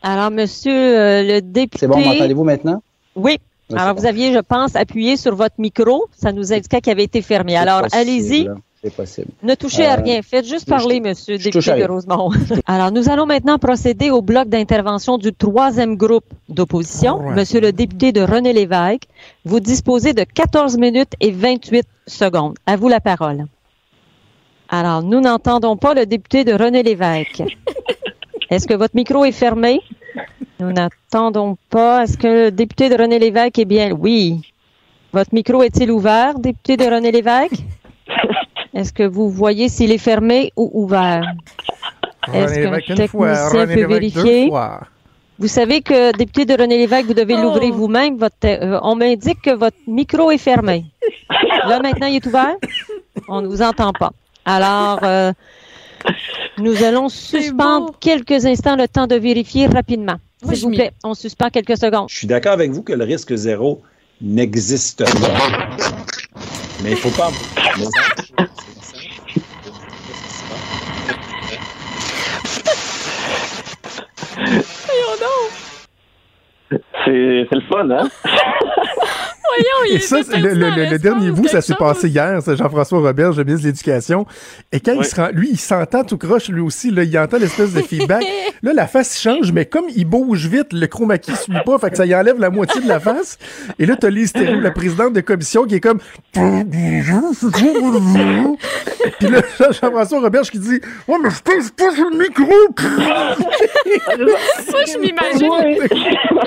Alors, monsieur euh, le député. C'est bon, m'entendez-vous maintenant? Oui. Oui, Alors, vous aviez, je pense, appuyé sur votre micro. Ça nous indiquait qu'il avait été fermé. Alors, allez-y. C'est possible. Ne touchez à Euh, rien. Faites juste je- parler, monsieur je député à de rien. Rosemont. Alors, nous allons maintenant procéder au bloc d'intervention du troisième groupe d'opposition. Monsieur le député de René Lévesque, vous disposez de 14 minutes et 28 secondes. À vous la parole. Alors, nous n'entendons pas le député de René Lévesque. Est-ce que votre micro est fermé? Nous n'entendons pas. Est-ce que le député de René Lévesque est bien? Oui. Votre micro est-il ouvert, député de René Lévesque? Est-ce que vous voyez s'il est fermé ou ouvert? Est-ce qu'un technicien peut vérifier? Vous savez que, député de René Lévesque, vous devez Oh. l'ouvrir vous-même. Votre, euh, on m'indique que votre micro est fermé. Là, maintenant, il est ouvert? On ne vous entend pas. Alors, euh, nous allons suspendre quelques instants le temps de vérifier rapidement. S'il vous plaît, on suspend quelques secondes. Je suis d'accord avec vous que le risque zéro n'existe pas. Mais il faut pas. C'est le fun, hein? Voyons, il Et ça, le, le- tellement le- le responsable dernier bout, ça s'est passé hier. C'est Jean-François Robert, le ministre de l'Éducation. Et quand il se rend, lui, il s'entend tout croche, lui aussi. Là, il entend l'espèce de feedback. Là, la face change, mais comme il bouge vite, le chroma key suit pas, fait que ça y enlève la moitié de la face. Et là, t'as Lise Thériault, la présidente de commission, qui est comme... Puis là, Jean-François Robert qui dit « Ouais, mais je pèse pas sur le micro! » Moi, je m'imagine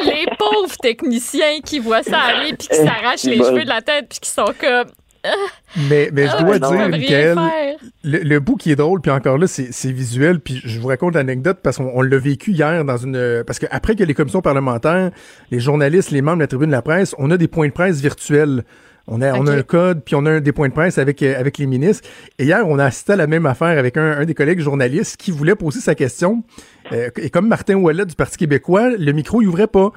les pauvres techniciens qui voient ça aller puis qui s'arrachent les Bon. cheveux de la tête puis qui sont comme. Mais, mais je Ah, dois peuvent dire, Michael, le, le bout qui est drôle, puis encore là, c'est c'est visuel, puis je vous raconte l'anecdote parce qu'on on l'a vécu hier dans une... Parce qu'après que les commissions parlementaires, les journalistes, les membres de la tribune de la presse, on a des points de presse virtuels. On a, on a un code, puis on a un- des points de presse avec, euh, avec les ministres. Et hier, on a assisté à la même affaire avec un, un des collègues journalistes qui voulait poser sa question. Euh, et comme Martin Ouellet du Parti québécois, le micro, il ouvrait pas.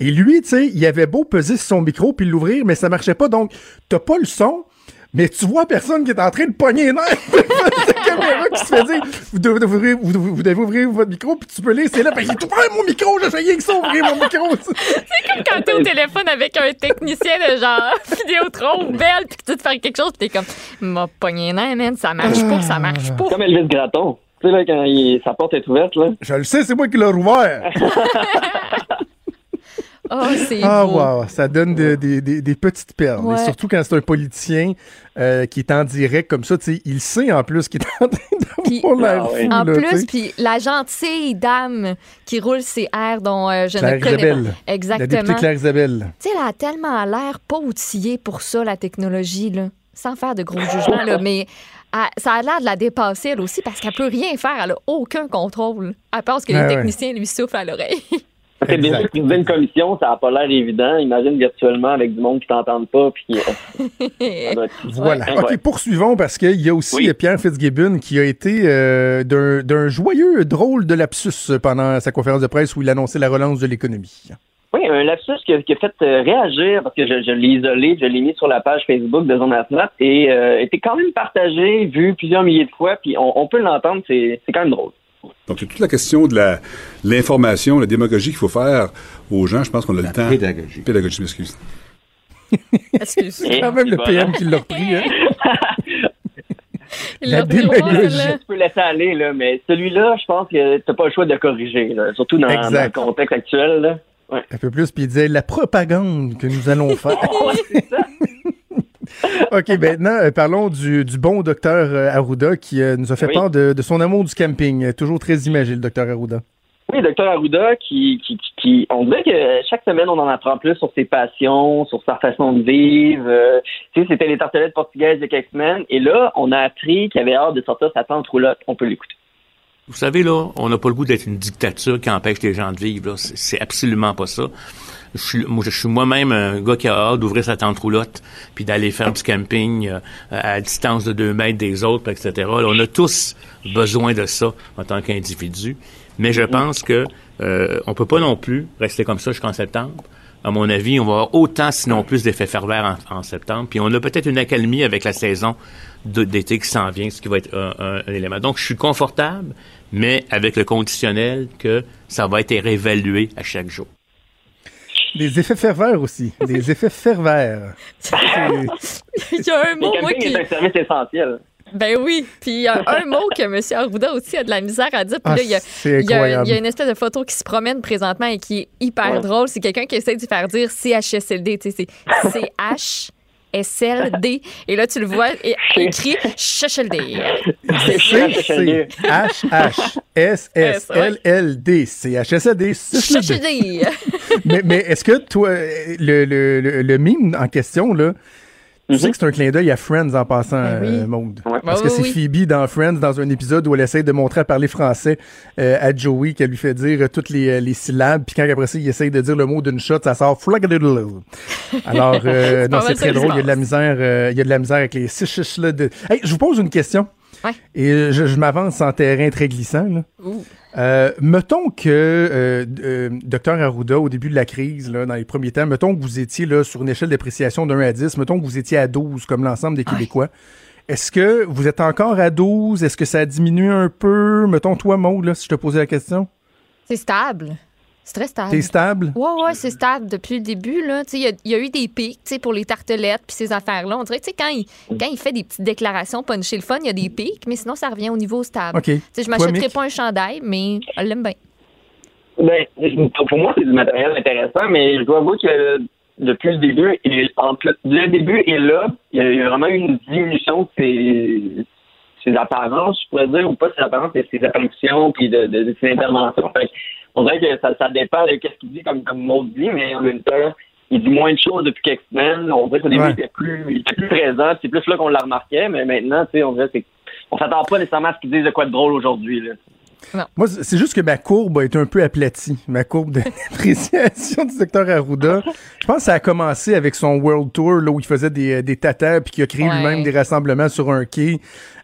Et lui, tu sais, il avait beau peser sur son micro puis l'ouvrir, mais ça marchait pas. Donc, t'as pas le son, mais tu vois personne qui est en train de pogner les nerfs sa caméra qui se fait dire vous devez ouvrir, vous, devez- vous devez ouvrir votre micro puis tu peux laisser là. Fait qu'il est ouvert mon micro, j'ai rien que ça ouvrir mon micro. C'est comme quand t'es au téléphone avec un technicien de genre Vidéotron ou Belle puis que tu te fais quelque chose puis t'es comme m'a pogné un man, ça marche pas, ça marche pas. Comme Elvis Gratton. Tu sais, là, quand il- sa porte est ouverte, là. Je le sais, c'est moi qui l'ai rouvert. Oh, c'est Ah, beau. wow, ça donne de- des- des- des petites perles. Ouais. Et surtout quand c'est un politicien euh, qui est en direct comme ça, tu sais, il sait en plus qu'il est en train d'avoir l'air Ah fou. En là, plus, puis la gentille dame qui roule ses airs dont euh, je Claire ne connais Isabelle. pas. La Exactement. députée Claire Isabelle. Tu sais, elle a tellement l'air pas outillée pour ça, la technologie, là. Sans faire de gros jugements, là. Mais ça a l'air de la dépasser, elle aussi, parce qu'elle peut rien faire. Elle a aucun contrôle. À part ce que les ouais. techniciens lui soufflent à l'oreille. Parce que bien sûr, présider une commission, ça n'a pas l'air évident. Imagine virtuellement avec du monde qui t'entende pas. Puis, euh, Voilà. Ouais. OK, poursuivons parce qu'il y a aussi Oui. Pierre Fitzgibbon qui a été euh, d'un joyeux drôle de lapsus pendant sa conférence de presse où il annonçait la relance de l'économie. Oui, un lapsus qui a, qui a fait euh, réagir parce que je, je l'ai isolé, je l'ai mis sur la page Facebook de Zone Atlas et euh, était quand même partagé, vu plusieurs milliers de fois, puis on, on peut l'entendre, c'est quand même drôle. Donc, c'est toute la question de la- l'information, la démagogie qu'il faut faire aux gens. Je pense qu'on a le temps. Pédagogie. Pédagogie, je m'excuse. Excuse. C'est quand même le PM qui l'a repris. Hein? Il La démagogie. Tu peux laisser aller, là, mais celui-là, je pense que t'as pas le choix de le corriger, là, surtout dans, dans le contexte actuel. Là. Ouais. Un peu plus, puis il disait la propagande que nous allons faire. OK, maintenant, euh, parlons du, du bon docteur euh, Arruda qui euh, nous a fait Oui. part de, de son amour du camping. Toujours très imagé, le docteur Arruda. Oui, docteur Arruda, qui, qui, qui, qui- on dirait que chaque semaine, on en apprend plus sur ses passions, sur sa façon de vivre. Euh, tu sais, c'était les tartelettes portugaises il y a quelques semaines. Et là, on a appris qu'il avait hâte de sortir sa tente roulotte. On peut l'écouter. Vous savez, là, on n'a pas le goût d'être une dictature qui empêche les gens de vivre. c'est absolument pas ça. Je suis, moi-même un gars qui a hâte d'ouvrir sa tente roulotte, puis d'aller faire du camping euh, à distance de deux mètres des autres, etc. On a tous besoin de ça en tant qu'individu. Mais je pense que euh, on peut pas non plus rester comme ça jusqu'en septembre. À mon avis, on va avoir autant, sinon plus, d'effets pervers en, septembre. Puis on a peut-être une accalmie avec la saison d'été qui s'en vient, ce qui va être un- un élément. Donc, je suis confortable, mais avec le conditionnel que ça va être réévalué à chaque jour. Des effets ferveurs aussi. Des effets ferveurs. Il y a un mot, moi, qui... est un service essentiel. Ben oui. Puis il y a un mot que M. Arruda aussi a de la misère à dire. Puis Ah, là, il y a- c'est il y, a, incroyable. il y a une espèce de photo qui se promène présentement et qui est hyper Ouais. drôle. C'est quelqu'un qui essaie de faire dire CHSLD. Tu sais, CHSLD. Et là, tu le vois et- écrit CHSLD. C, H, H, S, S, L, L, D, C, H, S, A, D, CHSLD. mais, mais est-ce que toi, le, le, le, le mime en question, là, tu sais que c'est un clin d'œil à Friends en passant, euh, Maude. Parce Ben que oui, c'est oui. Phoebe dans Friends, dans un épisode où elle essaie de montrer à parler français euh, à Joey, qu'elle lui fait dire euh, toutes les, euh, les syllabes, puis quand après ça, il essaye de dire le mot d'une shot, ça sort flagadiddle. Alors, euh, non, c'est très drôle. Il y a de la misère, euh, il y a de la misère avec les six chiches, là. De... Hey, je vous pose une question. Ouais. Et je, je m'avance en terrain très glissant, là. Euh, mettons que euh, euh, Dr Arruda, au début de la crise, là, dans les premiers temps, mettons que vous étiez là, sur une échelle d'appréciation de 1 à 10, mettons que vous étiez à 12 comme l'ensemble des Québécois. Est-ce que vous êtes encore à 12? Est-ce que ça a diminué un peu? Mettons toi, Maud, là, si je te posais la question. C'est stable. C'est très stable. T'es stable? Ouais, ouais, c'est stable depuis le début. là. Tu sais, Il y, a- il y a eu des pics tu sais, pour les tartelettes puis ces affaires-là. On dirait que tu sais, quand il, quand il fait des petites déclarations puncher le fun, il y a des pics, mais sinon, ça revient au niveau stable. OK. Tu sais, Je Toi, m'achèterai pas un chandail, mais je l'aime bien. Ben, je- pour moi, c'est du matériel intéressant, mais je dois avouer que depuis le début, et entre le, début et là, il y a- vraiment eu une diminution de ses, ses apparences, je pourrais dire, ou pas ses apparences, mais ses apparitions puis de, de, de ses interventions. Fait on dirait que ça, ça dépend de ce qu'il dit, comme, comme Maud dit, mais en même temps, il dit moins de choses depuis quelques semaines. On dirait qu'au début, Ouais. il, était plus, il était plus présent. C'est plus là qu'on la remarquait, mais maintenant, tu sais, on dirait que c'est- on s'attend pas nécessairement à ce qu'il dise de quoi de drôle aujourd'hui. Moi, c'est juste que ma courbe a été un peu aplatie, ma courbe d'appréciation du docteur Arruda. Je pense que ça a commencé avec son World Tour, là, où il faisait des, des tatas, puis qu'il a créé Ouais. lui-même des rassemblements sur un quai,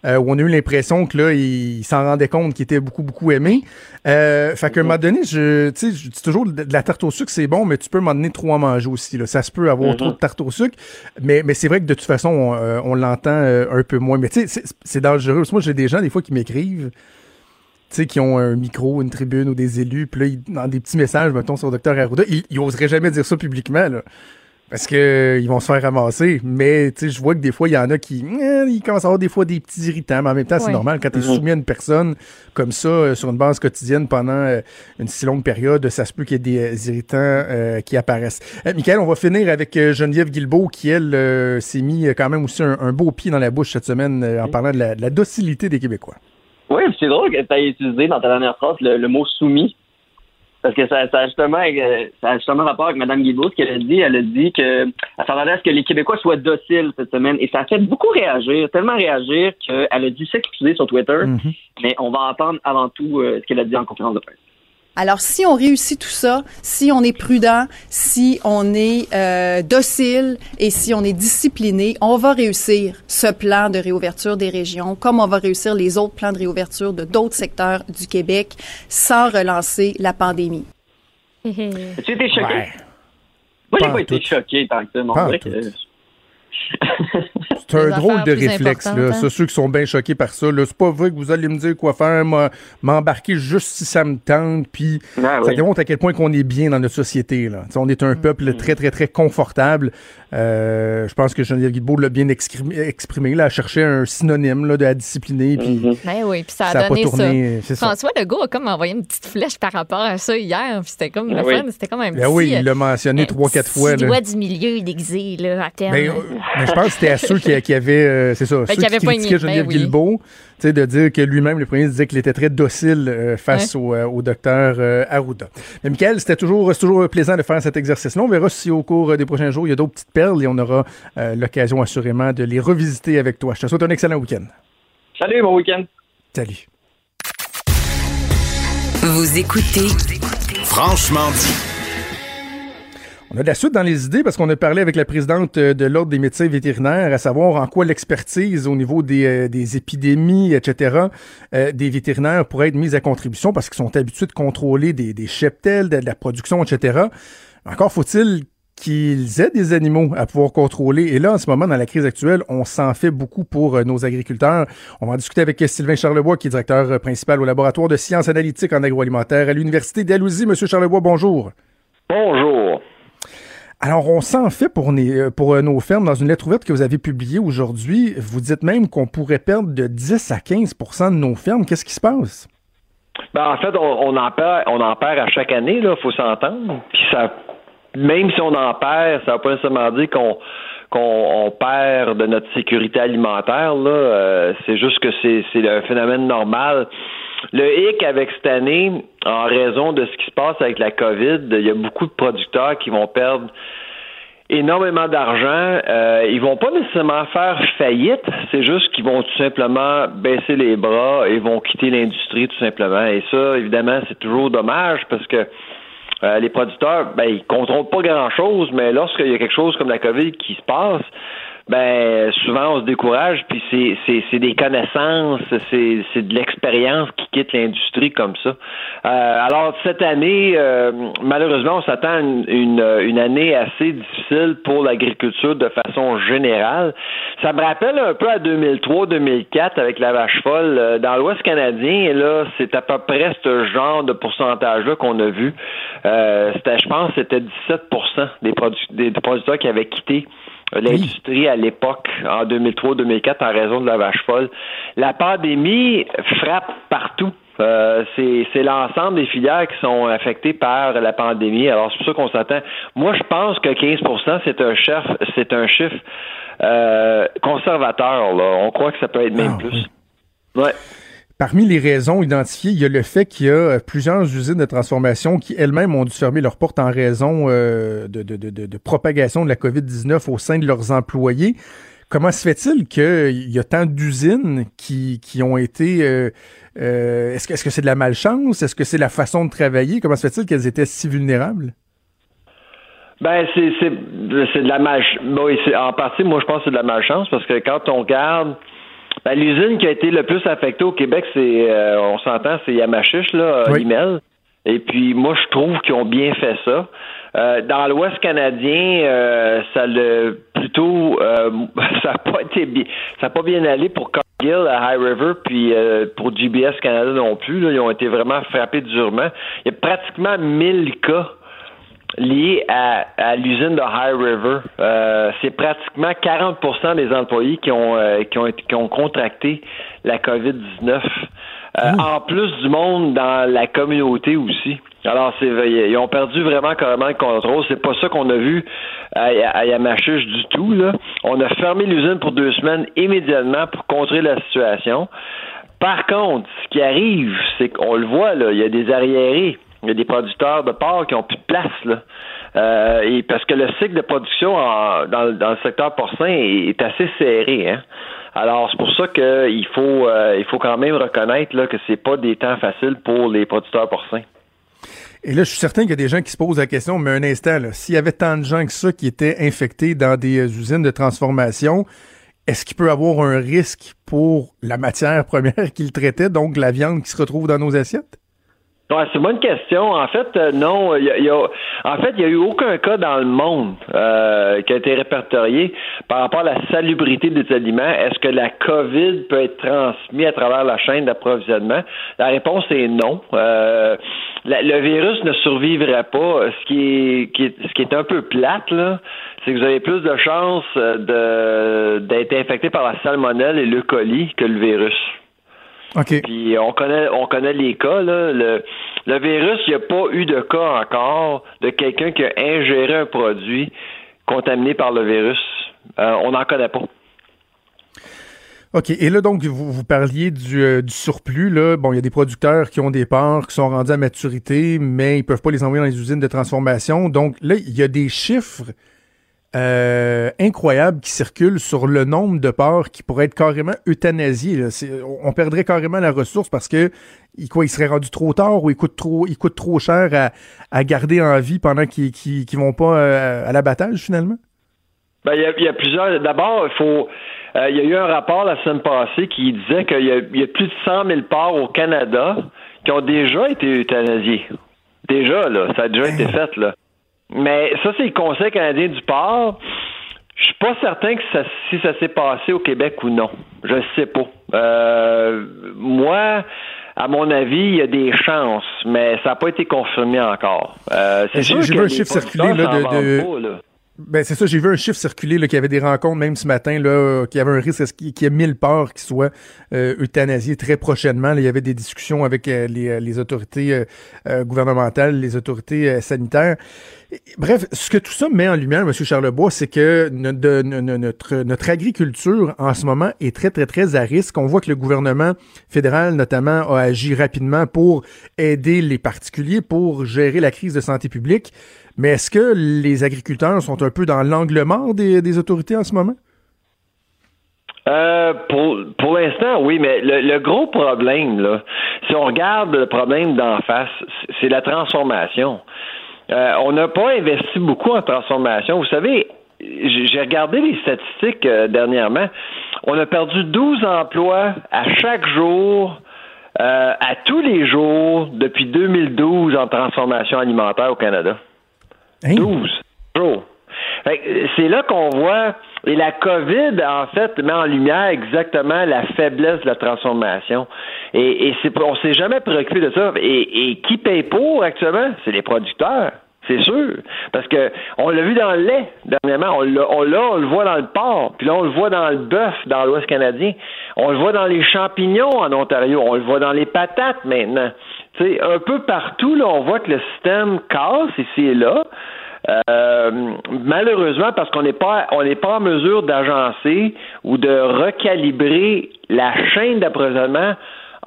euh, où on a eu l'impression que là, il, il s'en rendait compte qu'il était beaucoup, beaucoup aimé. Euh, fait qu'à un moment donné, je, tu sais, je dis toujours, de de la tarte au sucre, c'est bon, mais tu peux m'en donner trop à manger aussi, là. Ça se peut avoir trop de tarte au sucre, mais, mais c'est vrai que de toute façon, on, euh, on l'entend euh, un peu moins. Mais tu sais, c'est- dangereux. Parce que Moi, j'ai des gens, des fois, qui m'écrivent, sais, qui ont un micro, une tribune ou des élus, puis là, ils- dans des petits messages, mettons, sur Dr Arruda, ils, ils oseraient jamais dire ça publiquement, là. Parce que euh, ils vont se faire ramasser. Mais, tu sais, je vois que des fois, il y en a qui, eh, ils commencent à avoir des fois des petits irritants, mais en même temps, c'est Ouais. normal. Quand tu es soumis à une personne comme ça, euh, sur une base quotidienne pendant euh, une si longue période, ça se peut qu'il y ait des euh, irritants euh, qui apparaissent. Euh, Michael, on va finir avec euh, Geneviève Guilbeault, qui, elle, euh, s'est mis euh, quand même aussi un, un beau pied dans la bouche cette semaine euh, en parlant de la, de la docilité des Québécois. Oui, c'est drôle que tu aies utilisé dans ta dernière phrase le, le mot soumis. Parce que ça, ça, a justement, euh, ça a justement rapport avec Mme Guilbault, ce qu'elle a dit. Elle a dit que elle s'attendait à ce que les Québécois soient dociles cette semaine. Et ça a fait beaucoup réagir, tellement réagir qu'elle a dû s'excuser sur Twitter. Mhm. Mais on va entendre avant tout euh, ce qu'elle a dit en conférence de presse. Alors, si on réussit tout ça, si on est prudent, si on est euh, docile et si on est discipliné, on va réussir ce plan de réouverture des régions, comme on va réussir les autres plans de réouverture de d'autres secteurs du Québec, sans relancer la pandémie. tu été choqué? Moi, j'ai pas été choqué tant que ça. Non, vrai que, c'est un drôle de réflexe, là. hein. ceux qui sont bien choqués par ça. C'est pas vrai que vous allez me dire quoi faire, m'embarquer juste si ça me tente. Puis Ah, ça oui. démontre à quel point qu'on est bien dans notre société. Là. T'sais, on est Mm. un peuple très, très, très confortable. Euh, je pense que Geneviève Guilbeault l'a bien exprimé, exprimé là, à chercher un synonyme là, de la discipliner. Puis Mm-hmm. Ben oui, puis ça a Ça a pas donné tourné, ça. ça. François Legault a comme envoyé une petite flèche par rapport à ça hier, puis c'était comme Ben le oui. fun, c'était comme un petit... Ben oui, il l'a mentionné un trois, quatre fois. là. doigt du milieu déguisé, là, à terme. Ben, euh, ben, je pense que c'était à ceux qui, qui avaient, euh, c'est ça, Ben, ceux qui qui, avaient critiquaient Geneviève ben oui. Guilbeault, de dire que lui-même, le premier, disait qu'il était très docile euh, face au, euh, au docteur euh, Arruda. Mais Michael, c'était toujours, c'est toujours plaisant de faire cet exercice-là. On verra si au cours des prochains jours, il y a d'autres petites perles et on aura euh, l'occasion assurément de les revisiter avec toi. Je te souhaite un excellent week-end. Salut, bon week-end. Salut. Vous écoutez Franchement dit. On a de la suite dans les idées parce qu'on a parlé avec la présidente euh, de l'Ordre des médecins vétérinaires à savoir en quoi l'expertise au niveau des, euh, des épidémies, etc., euh, des vétérinaires pourrait être mise à contribution parce qu'ils sont habitués de contrôler des, des cheptels, de, la production, etc. Encore faut-il qu'ils aient des animaux à pouvoir contrôler. Et là, en ce moment, dans la crise actuelle, on s'en fait beaucoup pour nos agriculteurs. On va en discuter avec Sylvain Charlebois, qui est directeur principal au laboratoire de sciences analytiques en agroalimentaire à l'Université d'Alousie. Monsieur Charlebois, bonjour. Bonjour. Alors, on s'en fait pour, pour euh, nos fermes dans une lettre ouverte que vous avez publiée aujourd'hui. Vous dites même qu'on pourrait perdre de 10 à 15% de nos fermes. Qu'est-ce qui se passe? Ben, en fait, on, en perd, on en perd à chaque année, là, faut s'entendre. Puis ça, même si on en perd, ça ne veut pas nécessairement dire qu'on qu'on on perd de notre sécurité alimentaire. Euh, c'est juste que c'est un phénomène normal. Le hic avec cette année, en raison de ce qui se passe avec la COVID, il y a beaucoup de producteurs qui vont perdre énormément d'argent. Euh, ils vont pas nécessairement faire faillite, c'est juste qu'ils vont tout simplement baisser les bras et vont quitter l'industrie tout simplement. Et ça, évidemment, c'est toujours dommage parce que euh, les producteurs, ben, ils contrôlent pas grand-chose, mais lorsqu'il y a quelque chose comme la COVID qui se passe, ben souvent on se décourage, puis c'est, c'est, c'est des connaissances, c'est, c'est de l'expérience qui quitte l'industrie comme ça. Euh, alors cette année, euh, malheureusement, on s'attend à une, une, une année assez difficile pour l'agriculture de façon générale. Ça me rappelle un peu à 2003-2004 avec la vache folle. Euh, Dans l'Ouest canadien, là, c'est à peu près ce genre de pourcentage-là qu'on a vu. Euh, c'était, je pense, c'était 17% des, produ- des producteurs qui avaient quitté euh, l'industrie à l'époque, en 2003-2004, en raison de la vache folle. La pandémie frappe partout. Euh, c'est l'ensemble des filières qui sont affectées par la pandémie. Alors, c'est pour ça qu'on s'attend. Moi, je pense que 15 c'est un chef, c'est un chiffre euh, conservateur. Là. On croit que ça peut être même plus. Ouais. Parmi les raisons identifiées, il y a le fait qu'il y a euh, plusieurs usines de transformation qui elles-mêmes ont dû fermer leurs portes en raison euh, de, propagation de la COVID-19 au sein de leurs employés. Comment se fait-il qu'il y a tant d'usines qui, qui ont été... euh, euh, est-ce que c'est de la malchance? Est-ce que c'est la façon de travailler? Comment se fait-il qu'elles étaient si vulnérables? Ben, c'est, c'est, c'est de la malchance. en partie, moi, je pense que c'est de la malchance parce que quand on regarde ben, l'usine qui a été le plus affectée au Québec, c'est, euh, on s'entend, c'est Yamachiche, là, Oui. Limel. Et puis, moi, je trouve qu'ils ont bien fait ça. Euh, dans l'Ouest canadien, euh, ça le plutôt, euh, ça n'a pas été bien, ça a pas bien allé pour Cargill à High River, puis euh, pour GBS Canada non plus. Là, ils ont été vraiment frappés durement. Il y a pratiquement 1000 cas liés à, à l'usine de High River. Euh, c'est pratiquement 40% des employés qui ont, euh, qui ont, qui ont contracté la COVID-19. Euh, En plus du monde dans la communauté aussi. Alors, c'est ils ont perdu vraiment carrément le contrôle. C'est pas ça qu'on a vu à, à Yamachiche du tout. Là. On a fermé l'usine pour deux semaines immédiatement pour contrer la situation. Par contre, ce qui arrive, c'est qu'on le voit, là, il y a des arriérés. Il y a des producteurs de porc qui ont plus de place. Là. Euh, et parce que le cycle de production dans, le- secteur porcin est, assez serré. Hein? Alors, c'est pour ça qu'il faut, euh, faut quand même reconnaître là, que c'est pas des temps faciles pour les producteurs porcins. Et là, je suis certain qu'il y a des gens qui se posent la question, mais un instant, s'il y avait tant de gens que ça qui étaient infectés dans des euh, usines de transformation, est-ce qu'il peut avoir un risque pour la matière première qu'ils traitaient, donc la viande qui se retrouve dans nos assiettes? Ouais, c'est une bonne question. En fait, euh, non. Y a, y a- en fait, il n'y a eu aucun cas dans le monde euh, qui a été répertorié par rapport à la salubrité des aliments. Est-ce que la COVID peut être transmise à travers la chaîne d'approvisionnement? La réponse est non. Euh, le virus ne survivrait pas. Ce qui est, qui est- ce qui est un peu plate, là, c'est que vous avez plus de chances de d'être infecté par la salmonelle et le colis que le virus. Puis on connaît on connaît les cas là. Le, le virus, il n'y a pas eu de cas encore de quelqu'un qui a ingéré un produit contaminé par le virus. Euh, on n'en connaît pas. OK. Et là, donc, vous, vous parliez du, euh, du surplus. Là. Bon, il y a des producteurs qui ont des parts qui sont rendus à maturité, mais ils peuvent pas les envoyer dans les usines de transformation. Donc, là, il y a des chiffres euh, incroyables qui circulent sur le nombre de parts qui pourraient être carrément euthanasiés. là. On perdrait carrément la ressource parce que il, quoi, il serait rendu trop tard ou il coûte trop, il coûte trop cher à, à garder en vie pendant qu'ils qu'ils vont pas euh, à l'abattage, finalement? Ben, il y a, il y a plusieurs. D'abord, il faut. euh, il y a eu un rapport la semaine passée qui disait qu'il y, a- il y a plus de 100 000 parts au Canada qui ont déjà été euthanasiés. Déjà, là. Ça a déjà été fait, là. Mais ça, c'est le Conseil canadien du porc. Je suis pas certain que ça, si ça s'est passé au Québec ou non. Je sais pas. Euh, moi, à mon avis, il y a des chances, mais ça n'a pas été confirmé encore. Euh, c'est J'ai sûr j'ai vu un chiffre circuler là, de, de- vendent pas, là. Ben c'est ça, j'ai vu un chiffre circuler qu'il y avait des rencontres même ce matin là, qu'il y avait un risque qu'il y ait 1000 parts qui soient euh, euthanasiées très prochainement. Là, il y avait des discussions avec euh, les, les autorités euh, gouvernementales, les autorités sanitaires. Bref, ce que tout ça met en lumière, M. Charlebois, c'est que notre, agriculture en ce moment est très, très, très à risque. On voit que le gouvernement fédéral, notamment, a agi rapidement pour aider les particuliers, pour gérer la crise de santé publique. Mais est-ce que les agriculteurs sont un peu dans l'angle mort des, autorités en ce moment? Euh, pour l'instant, oui, mais le, gros problème, si on regarde le problème d'en face, c'est la transformation. Euh, on n'a pas investi beaucoup en transformation. Vous savez, j'ai regardé les statistiques euh, dernièrement. On a perdu 12 emplois à chaque jour, euh, à tous les jours, depuis 2012 en transformation alimentaire au Canada. 12 jours. Euh, C'est là qu'on voit, et la COVID, en fait, met en lumière exactement la faiblesse de la transformation. Et, et on s'est jamais préoccupé de ça. Et, et qui paye pour actuellement? C'est les producteurs. C'est sûr. Parce que on l'a vu dans le lait dernièrement. On l'a, on on le voit dans le porc. Puis là, on le voit dans le bœuf dans l'Ouest canadien. On le voit dans les champignons en Ontario. On le voit dans les patates maintenant. Sais, un peu partout, là, on voit que le système casse ici et là. Euh, malheureusement, parce qu'on n'est pas on n'est pas en mesure d'agencer ou de recalibrer la chaîne d'approvisionnement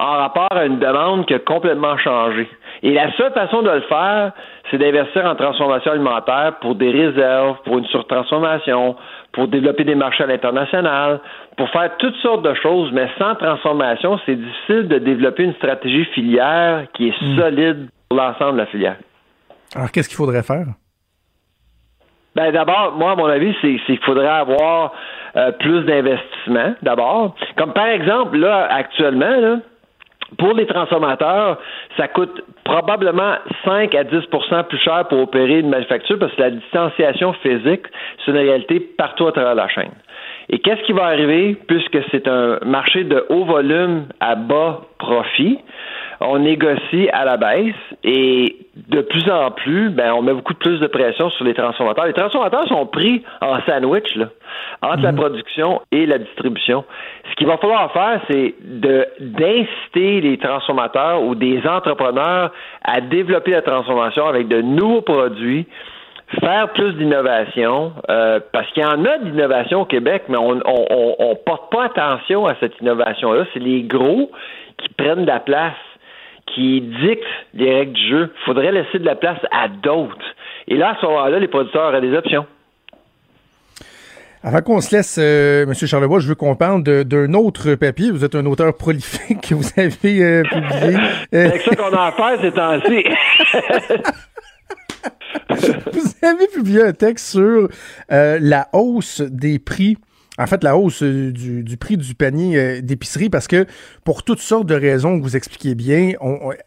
en rapport à une demande qui a complètement changé. Et la seule façon de le faire, c'est d'investir en transformation alimentaire pour des réserves, pour une surtransformation, pour développer des marchés à l'international, pour faire toutes sortes de choses, mais sans transformation, c'est difficile de développer une stratégie filière qui est solide pour l'ensemble de la filière. Alors, qu'est-ce qu'il faudrait faire? Ben d'abord, moi, à mon avis, c'est qu'il faudrait avoir euh, plus d'investissement, d'abord. Comme par exemple, là, actuellement, pour les transformateurs, ça coûte probablement 5 à 10% plus cher pour opérer une manufacture parce que la distanciation physique, c'est une réalité partout à travers la chaîne. Et qu'est-ce qui va arriver puisque c'est un marché de haut volume à bas profit? On négocie à la baisse et de plus en plus, ben, on met beaucoup plus de pression sur les transformateurs. Les transformateurs sont pris en sandwich là, entre la production et la distribution. Ce qu'il va falloir faire, c'est de d'inciter les transformateurs ou des entrepreneurs à développer la transformation avec de nouveaux produits, faire plus d'innovation, euh, parce qu'il y en a d'innovation au Québec, mais on on, on, on porte pas attention à cette innovation-là. C'est les gros qui prennent de la place, qui dictent les règles du jeu. Il faudrait laisser de la place à d'autres. Et là, à ce moment-là, les producteurs auraient des options. Avant qu'on se laisse, euh, M. Charlebois, je veux qu'on parle d'un autre papier. Vous êtes un auteur prolifique que vous avez euh, publié. C'est avec ça qu'on a affaire ces temps-ci. vous avez publié un texte sur euh, la hausse des prix. En fait, la hausse euh, du, prix du panier euh, d'épicerie, parce que pour toutes sortes de raisons que vous expliquez bien,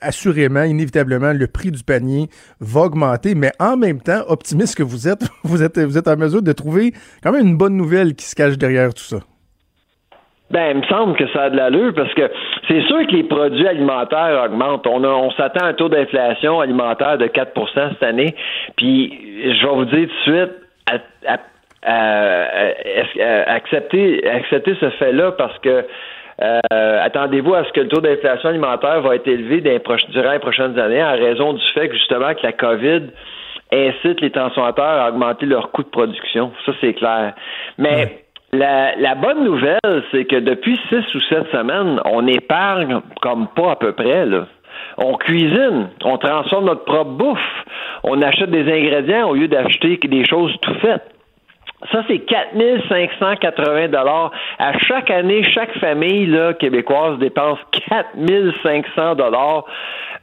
assurément, inévitablement, le prix du panier va augmenter, mais en même temps, optimiste que vous êtes, vous êtes, vous êtes en mesure de trouver quand même une bonne nouvelle qui se cache derrière tout ça. Ben, il me semble que ça a de l'allure parce que c'est sûr que les produits alimentaires augmentent. On, on s'attend à un taux d'inflation alimentaire de 4% cette année. Puis, je vais vous dire tout de suite, à- à- à- est-ce- à- accepter, accepter ce fait-là parce que euh, attendez-vous à ce que le taux d'inflation alimentaire va être élevé dans les durant les prochaines années en raison du fait que justement que la COVID incite les transformateurs à augmenter leur coût de production. Ça, c'est clair. Mais la, la bonne nouvelle, c'est que depuis six ou sept semaines, on épargne comme pas à peu près. Là. On cuisine, on transforme notre propre bouffe, on achète des ingrédients au lieu d'acheter des choses tout faites. Ça, c'est 4580 dollars. À chaque année, chaque famille là, québécoise dépense 4500 dollars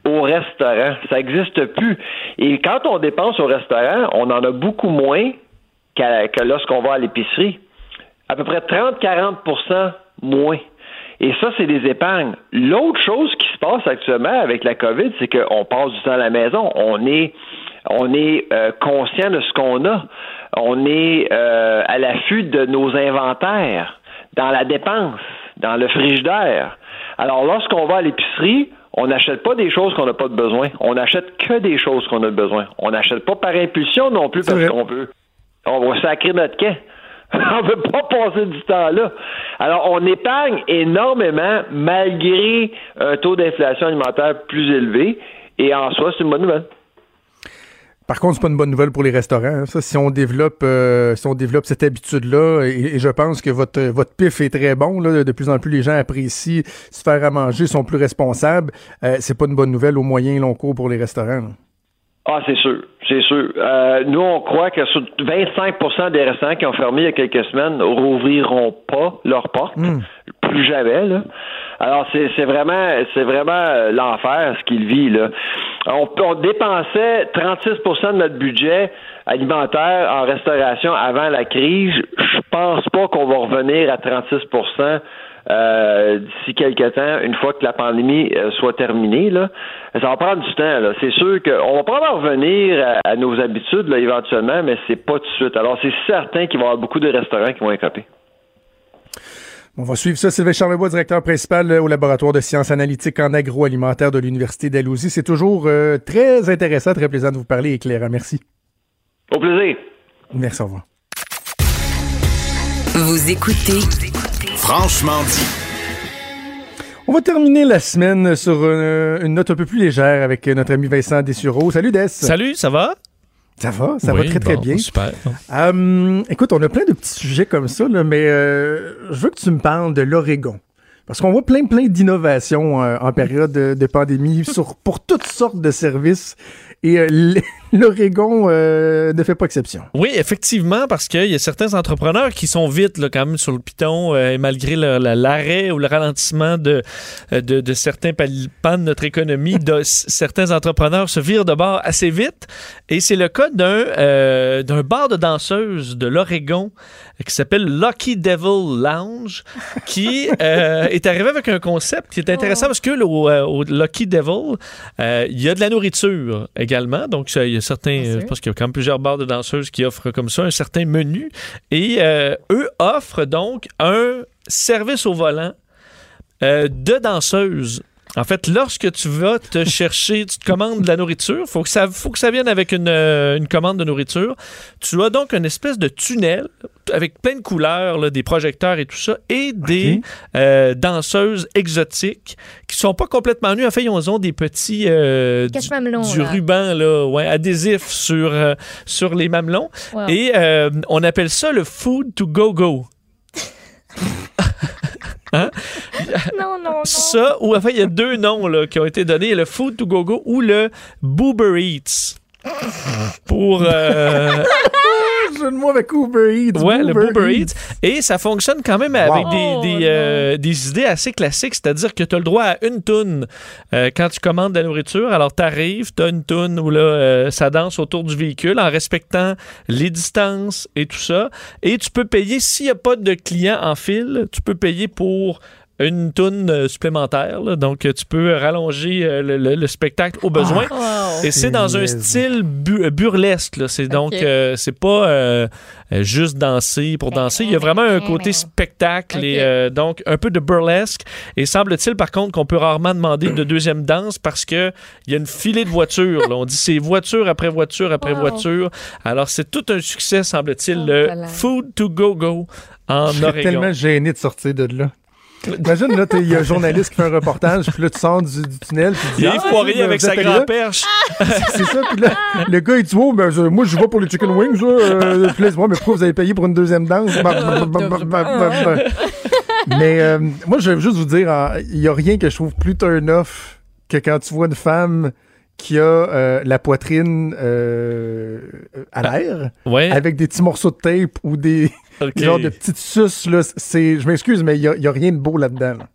au restaurant. Ça n'existe plus. Et quand on dépense au restaurant, on en a beaucoup moins que lorsqu'on va à l'épicerie. À peu près 30-40% moins. Et ça, c'est des épargnes. L'autre chose qui se passe actuellement avec la COVID, c'est qu'on passe du temps à la maison. On est, on est euh, conscient de ce qu'on a. On est euh, à l'affût de nos inventaires, dans la dépense, dans le frigidaire. Alors, lorsqu'on va à l'épicerie, on n'achète pas des choses qu'on n'a pas de besoin. On n'achète que des choses qu'on a besoin. On n'achète pas par impulsion non plus parce qu'on veut. On va sacrer notre quai. on ne veut pas passer du temps là. Alors, on épargne énormément malgré un taux d'inflation alimentaire plus élevé. Et en soi, c'est une bonne nouvelle. Par contre, c'est pas une bonne nouvelle pour les restaurants. hein. Ça, si on développe, euh, si on développe cette habitude-là, et, je pense que votre votre pif est très bon. Là, de plus en plus, les gens apprécient se faire à manger, sont plus responsables. Euh, c'est pas une bonne nouvelle au moyen et long cours pour les restaurants. Ah, c'est sûr, c'est sûr. Euh, nous, on croit que sur 25% des restaurants qui ont fermé il y a quelques semaines rouvriront pas leurs portes, plus jamais. Là. Alors, c'est c'est vraiment, c'est vraiment euh, l'enfer ce qu'il vit là. On, on dépensait 36% de notre budget alimentaire en restauration avant la crise. Je pense pas qu'on va revenir à 36 euh, d'ici quelques temps, une fois que la pandémie euh, soit terminée. Là. Ça va prendre du temps. Là. C'est sûr qu'on va probablement revenir à, à nos habitudes là, éventuellement, mais c'est pas tout de suite. Alors, c'est certain qu'il va y avoir beaucoup de restaurants qui vont écoper. On va suivre ça. Sylvain Charlebois, directeur principal euh, au laboratoire de sciences analytiques en agroalimentaire de l'Université d'Alousie. C'est toujours euh, très intéressant, très plaisant de vous parler, éclairant. Merci. Au plaisir. Merci, au revoir. Vous écoutez Franchement dit. On va terminer la semaine sur euh, une note un peu plus légère avec notre ami Vincent Dessureau. Salut Des. Salut, ça va? Ça va, ça Oui, va très très bon, bien. super. Hum, écoute, on a plein de petits sujets comme ça, là, mais euh, je veux que tu me parles de l'Oregon. Parce qu'on voit plein plein d'innovations euh, en période de, de pandémie sur, pour toutes sortes de services. Et euh, l'Oregon euh, ne fait pas exception. Oui, effectivement, parce qu'il y a certains entrepreneurs qui sont vite là, quand même sur le piton, euh, et malgré l'arrêt ou le ralentissement de, de, de certains pans de notre économie, de, certains entrepreneurs se virent de bord assez vite. Et c'est le cas d'un euh, d'un bar de danseuses de l'Oregon qui s'appelle Lucky Devil Lounge, qui est arrivé avec un concept qui est intéressant parce que là, au, au Lucky Devil, il y a de la nourriture également. Donc, ça, il y a certains, euh, je pense qu'il y a quand même plusieurs bars de danseuses qui offrent comme ça un certain menu. Et euh, eux offrent donc un service au volant euh, de danseuses. En fait, lorsque tu vas te chercher, tu te commandes de la nourriture, faut que ça, faut que ça vienne avec une, euh, une commande de nourriture. Tu as donc une espèce de tunnel avec plein de couleurs, là, des projecteurs et tout ça, et des euh, danseuses exotiques qui sont pas complètement nues. En fait, ils ont, des petits euh, du, du là. ruban là, ouais, adhésif sur, euh, sur les mamelons. Wow. Et euh, on appelle ça le food to go go. Hein? Non, non, non. Ça, ou enfin, il y a deux noms là, qui ont été donnés, le Food to Go Go ou le Boober Eats. Pour. euh, jeu de mots avec Uber Eats. Ouais, le Boober Eats. Et ça fonctionne quand même avec des, Oh, des, euh, des idées assez classiques, c'est-à-dire que tu as le droit à une toune euh, quand tu commandes de la nourriture. Alors, tu arrives, tu as une toune où là, euh, ça danse autour du véhicule en respectant les distances et tout ça. Et tu peux payer, s'il n'y a pas de client en file, tu peux payer pour une toune euh, supplémentaire. là. Donc, euh, tu peux rallonger euh, le, le- le spectacle au besoin. Ah. Et c'est dans un style bu- burlesque. C'est donc, euh, c'est pas euh, euh, juste danser pour danser. Il y a vraiment un côté spectacle et euh, donc un peu de burlesque. Et semble-t-il, par contre, qu'on peut rarement demander de deuxième danse parce que il y a une filée de voitures. là. On dit c'est voiture après voiture après Wow. voiture. Alors, c'est tout un succès, semble-t-il, le là là. Food to Go Go en Je serais Oregon. tellement gêné de sortir de là. Imagine, là, t'es- il y a un journaliste qui fait un reportage, puis là, tu sors du, du tunnel, puis tu dis, Il est Ah, foiré avec sa grande perche. C'est ça, puis là, le gars, il dit, oh, ben, je- moi, je vais pour les chicken wings, là. Euh, puis là, Ouais, mais pourquoi vous avez payé pour une deuxième danse? Bah, bah, bah, mais euh, moi, je vais juste vous dire, hein, il y a rien que je trouve plus turn-off que quand tu vois une femme qui a euh, la poitrine euh, à l'air, Ouais. avec des petits morceaux de tape ou des Ok. genre de petites suces, là. C'est, je m'excuse, mais il y a, il y a rien de beau là-dedans. là.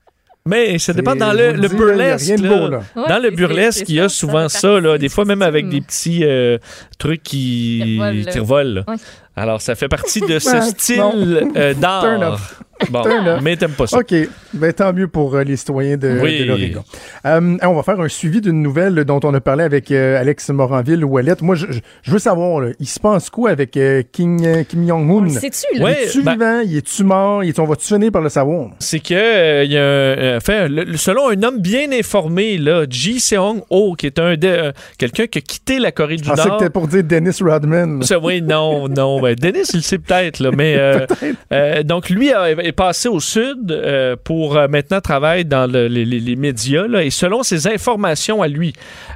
Mais ça dépend dans le, dis, burlesque. rien de là. beau, là. Ouais, dans le burlesque, il y a ça, souvent ça là, des fois même avec des petits euh, trucs qui, Qui revolent. Ouais. Alors, ça fait partie de ce style euh, d'art. Bon, mais t'aimes pas ça. OK. Ben, tant mieux pour euh, les citoyens de, Oui. de l'Oregon. Euh, on va faire un suivi d'une nouvelle dont on a parlé avec euh, Alex Moranville ou Ouellette. Moi, je, veux savoir, là, il se passe quoi avec euh, King, euh, Kim Jong-un? le sait-tu, là? Ouais, Il est-tu ben- vivant? Il est-tu mort? Il est- on va-tu finir par le savoir? C'est que euh, il y a un, euh, fait, le- le- selon un homme bien informé, là, Ji Seong-ho, qui est un euh, quelqu'un qui a quitté la Corée du Je pensais que Nord. t'étais pour dire Dennis Rodman. Ça, oui, non, non. Ben, Dennis, il le sait peut-être, là, mais euh, euh, donc lui a- est passé au sud euh, pour euh, maintenant travailler dans le- les, médias. et selon ses informations à lui,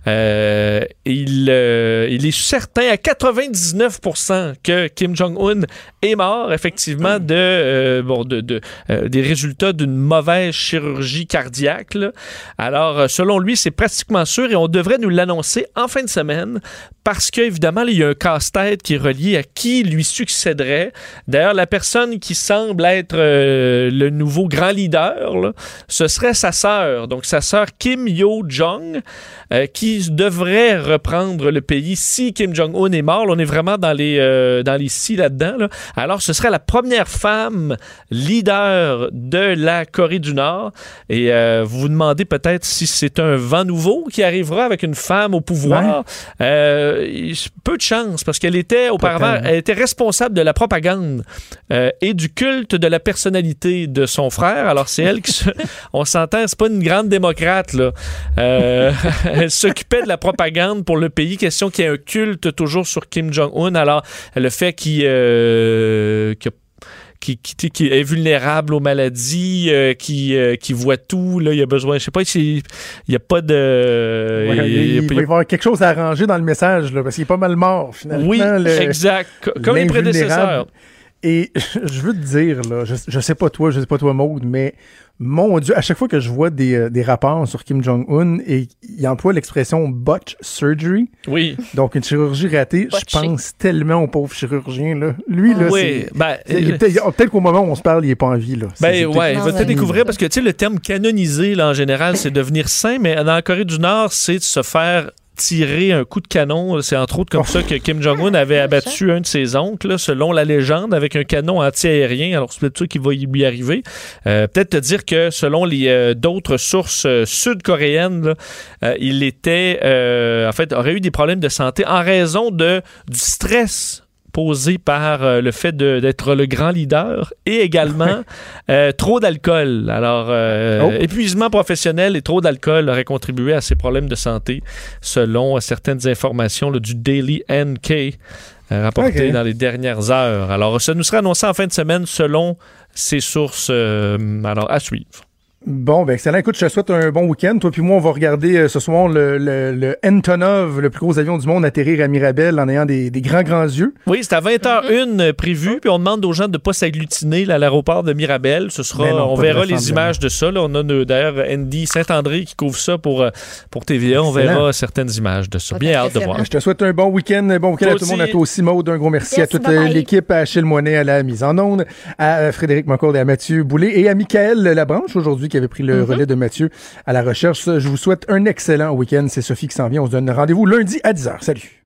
euh, il, il est certain à 99% que Kim Jong-un est mort, effectivement, de, euh, bon, de, de, euh, des résultats d'une mauvaise chirurgie cardiaque. là. Alors, euh, selon lui, c'est pratiquement sûr et on devrait nous l'annoncer en fin de semaine parce qu'évidemment, il y a un casse-tête qui est relié à qui lui succéderait. D'ailleurs, la personne qui semble être euh, le nouveau grand leader, là, ce serait sa sœur. Donc, sa sœur Kim Yo-jong, qui devrait reprendre le pays si Kim Jong-un est mort. Là, on est vraiment dans les, dans les si là-dedans. là. Alors, ce serait la première femme leader de la Corée du Nord. Et euh, vous vous demandez peut-être si c'est un vent nouveau qui arrivera avec une femme au pouvoir. Euh, peu de chance, parce qu'elle était auparavant, elle était responsable de la propagande euh, et du culte de la personnalité de son frère. Alors, c'est elle qui se... On s'entend, c'est pas une grande démocrate, là. Elle s'occupait de la propagande pour le pays. Question qu'il y ait un culte toujours sur Kim Jong-un. Alors, le fait qu'il... euh, qui, qui, qui est vulnérable aux maladies, euh, qui, euh, qui voit tout, là, il y a besoin, je sais pas, il n'y a pas de... Ouais, il va y avoir quelque chose à arranger dans le message, là, parce qu'il est pas mal mort, finalement. Oui, le- exact. Co- Comme les prédécesseurs. Et je veux te dire, là, je, je sais pas toi, je sais pas toi, Maude, mais mon Dieu, à chaque fois que je vois des, euh, des rapports sur Kim Jong-un et il emploie l'expression botch surgery, Oui. donc une chirurgie ratée, je pense tellement au pauvre chirurgien. Là. Lui, là, Oui, c'est. ben, est peut-être qu'au moment où on se parle, il est pas en vie. Là. Ben ouais, il va peut-être découvrir parce que tu sais le terme canonisé là en général c'est devenir saint mais dans la Corée du Nord c'est de se faire tirer un coup de canon, c'est entre autres comme ça que Kim Jong-un avait abattu un de ses oncles là, selon la légende avec un canon anti-aérien. Alors c'est peut-être ça qui va lui arriver. Euh, peut-être te dire que selon les euh, d'autres sources euh, sud-coréennes, là, euh, il était euh, en fait aurait eu des problèmes de santé en raison de du stress posé par euh, le fait d'être le grand leader et également euh, trop d'alcool. Alors, euh, Oh. épuisement professionnel et trop d'alcool auraient contribué à ses problèmes de santé, selon certaines informations là, du Daily NK euh, rapportées Ok. dans les dernières heures. Alors, ça nous sera annoncé en fin de semaine selon ces sources. euh, alors, à suivre. Bon, ben excellent. Écoute, je te souhaite un bon week-end. Toi puis moi, on va regarder euh, ce soir le, le, le Antonov, le plus gros avion du monde, atterrir à Mirabel en ayant des, des grands, grands yeux. Oui, c'est à 20h01 euh, prévu, puis on demande aux gens de ne pas s'agglutiner à l'aéroport de Mirabel. Ce sera, non, on verra les images de ça. là. On a d'ailleurs Andy Saint-André qui couvre ça pour, euh, pour TVA. On Excellent. verra certaines images de ça. Bien hâte de voir. Je te souhaite un bon week-end. Bon week-end à tout le monde. À toi aussi, Maud. Un gros merci, à toute l'équipe, à Achille Moinet à la mise en onde, à Frédéric Moncourt et à Mathieu Boulay et à Michael Labranche aujourd'hui qui avait pris le Mm-hmm. relais de Mathieu à la recherche. Je vous souhaite un excellent week-end. C'est Sophie qui s'en vient. On se donne rendez-vous lundi à 10h. Salut.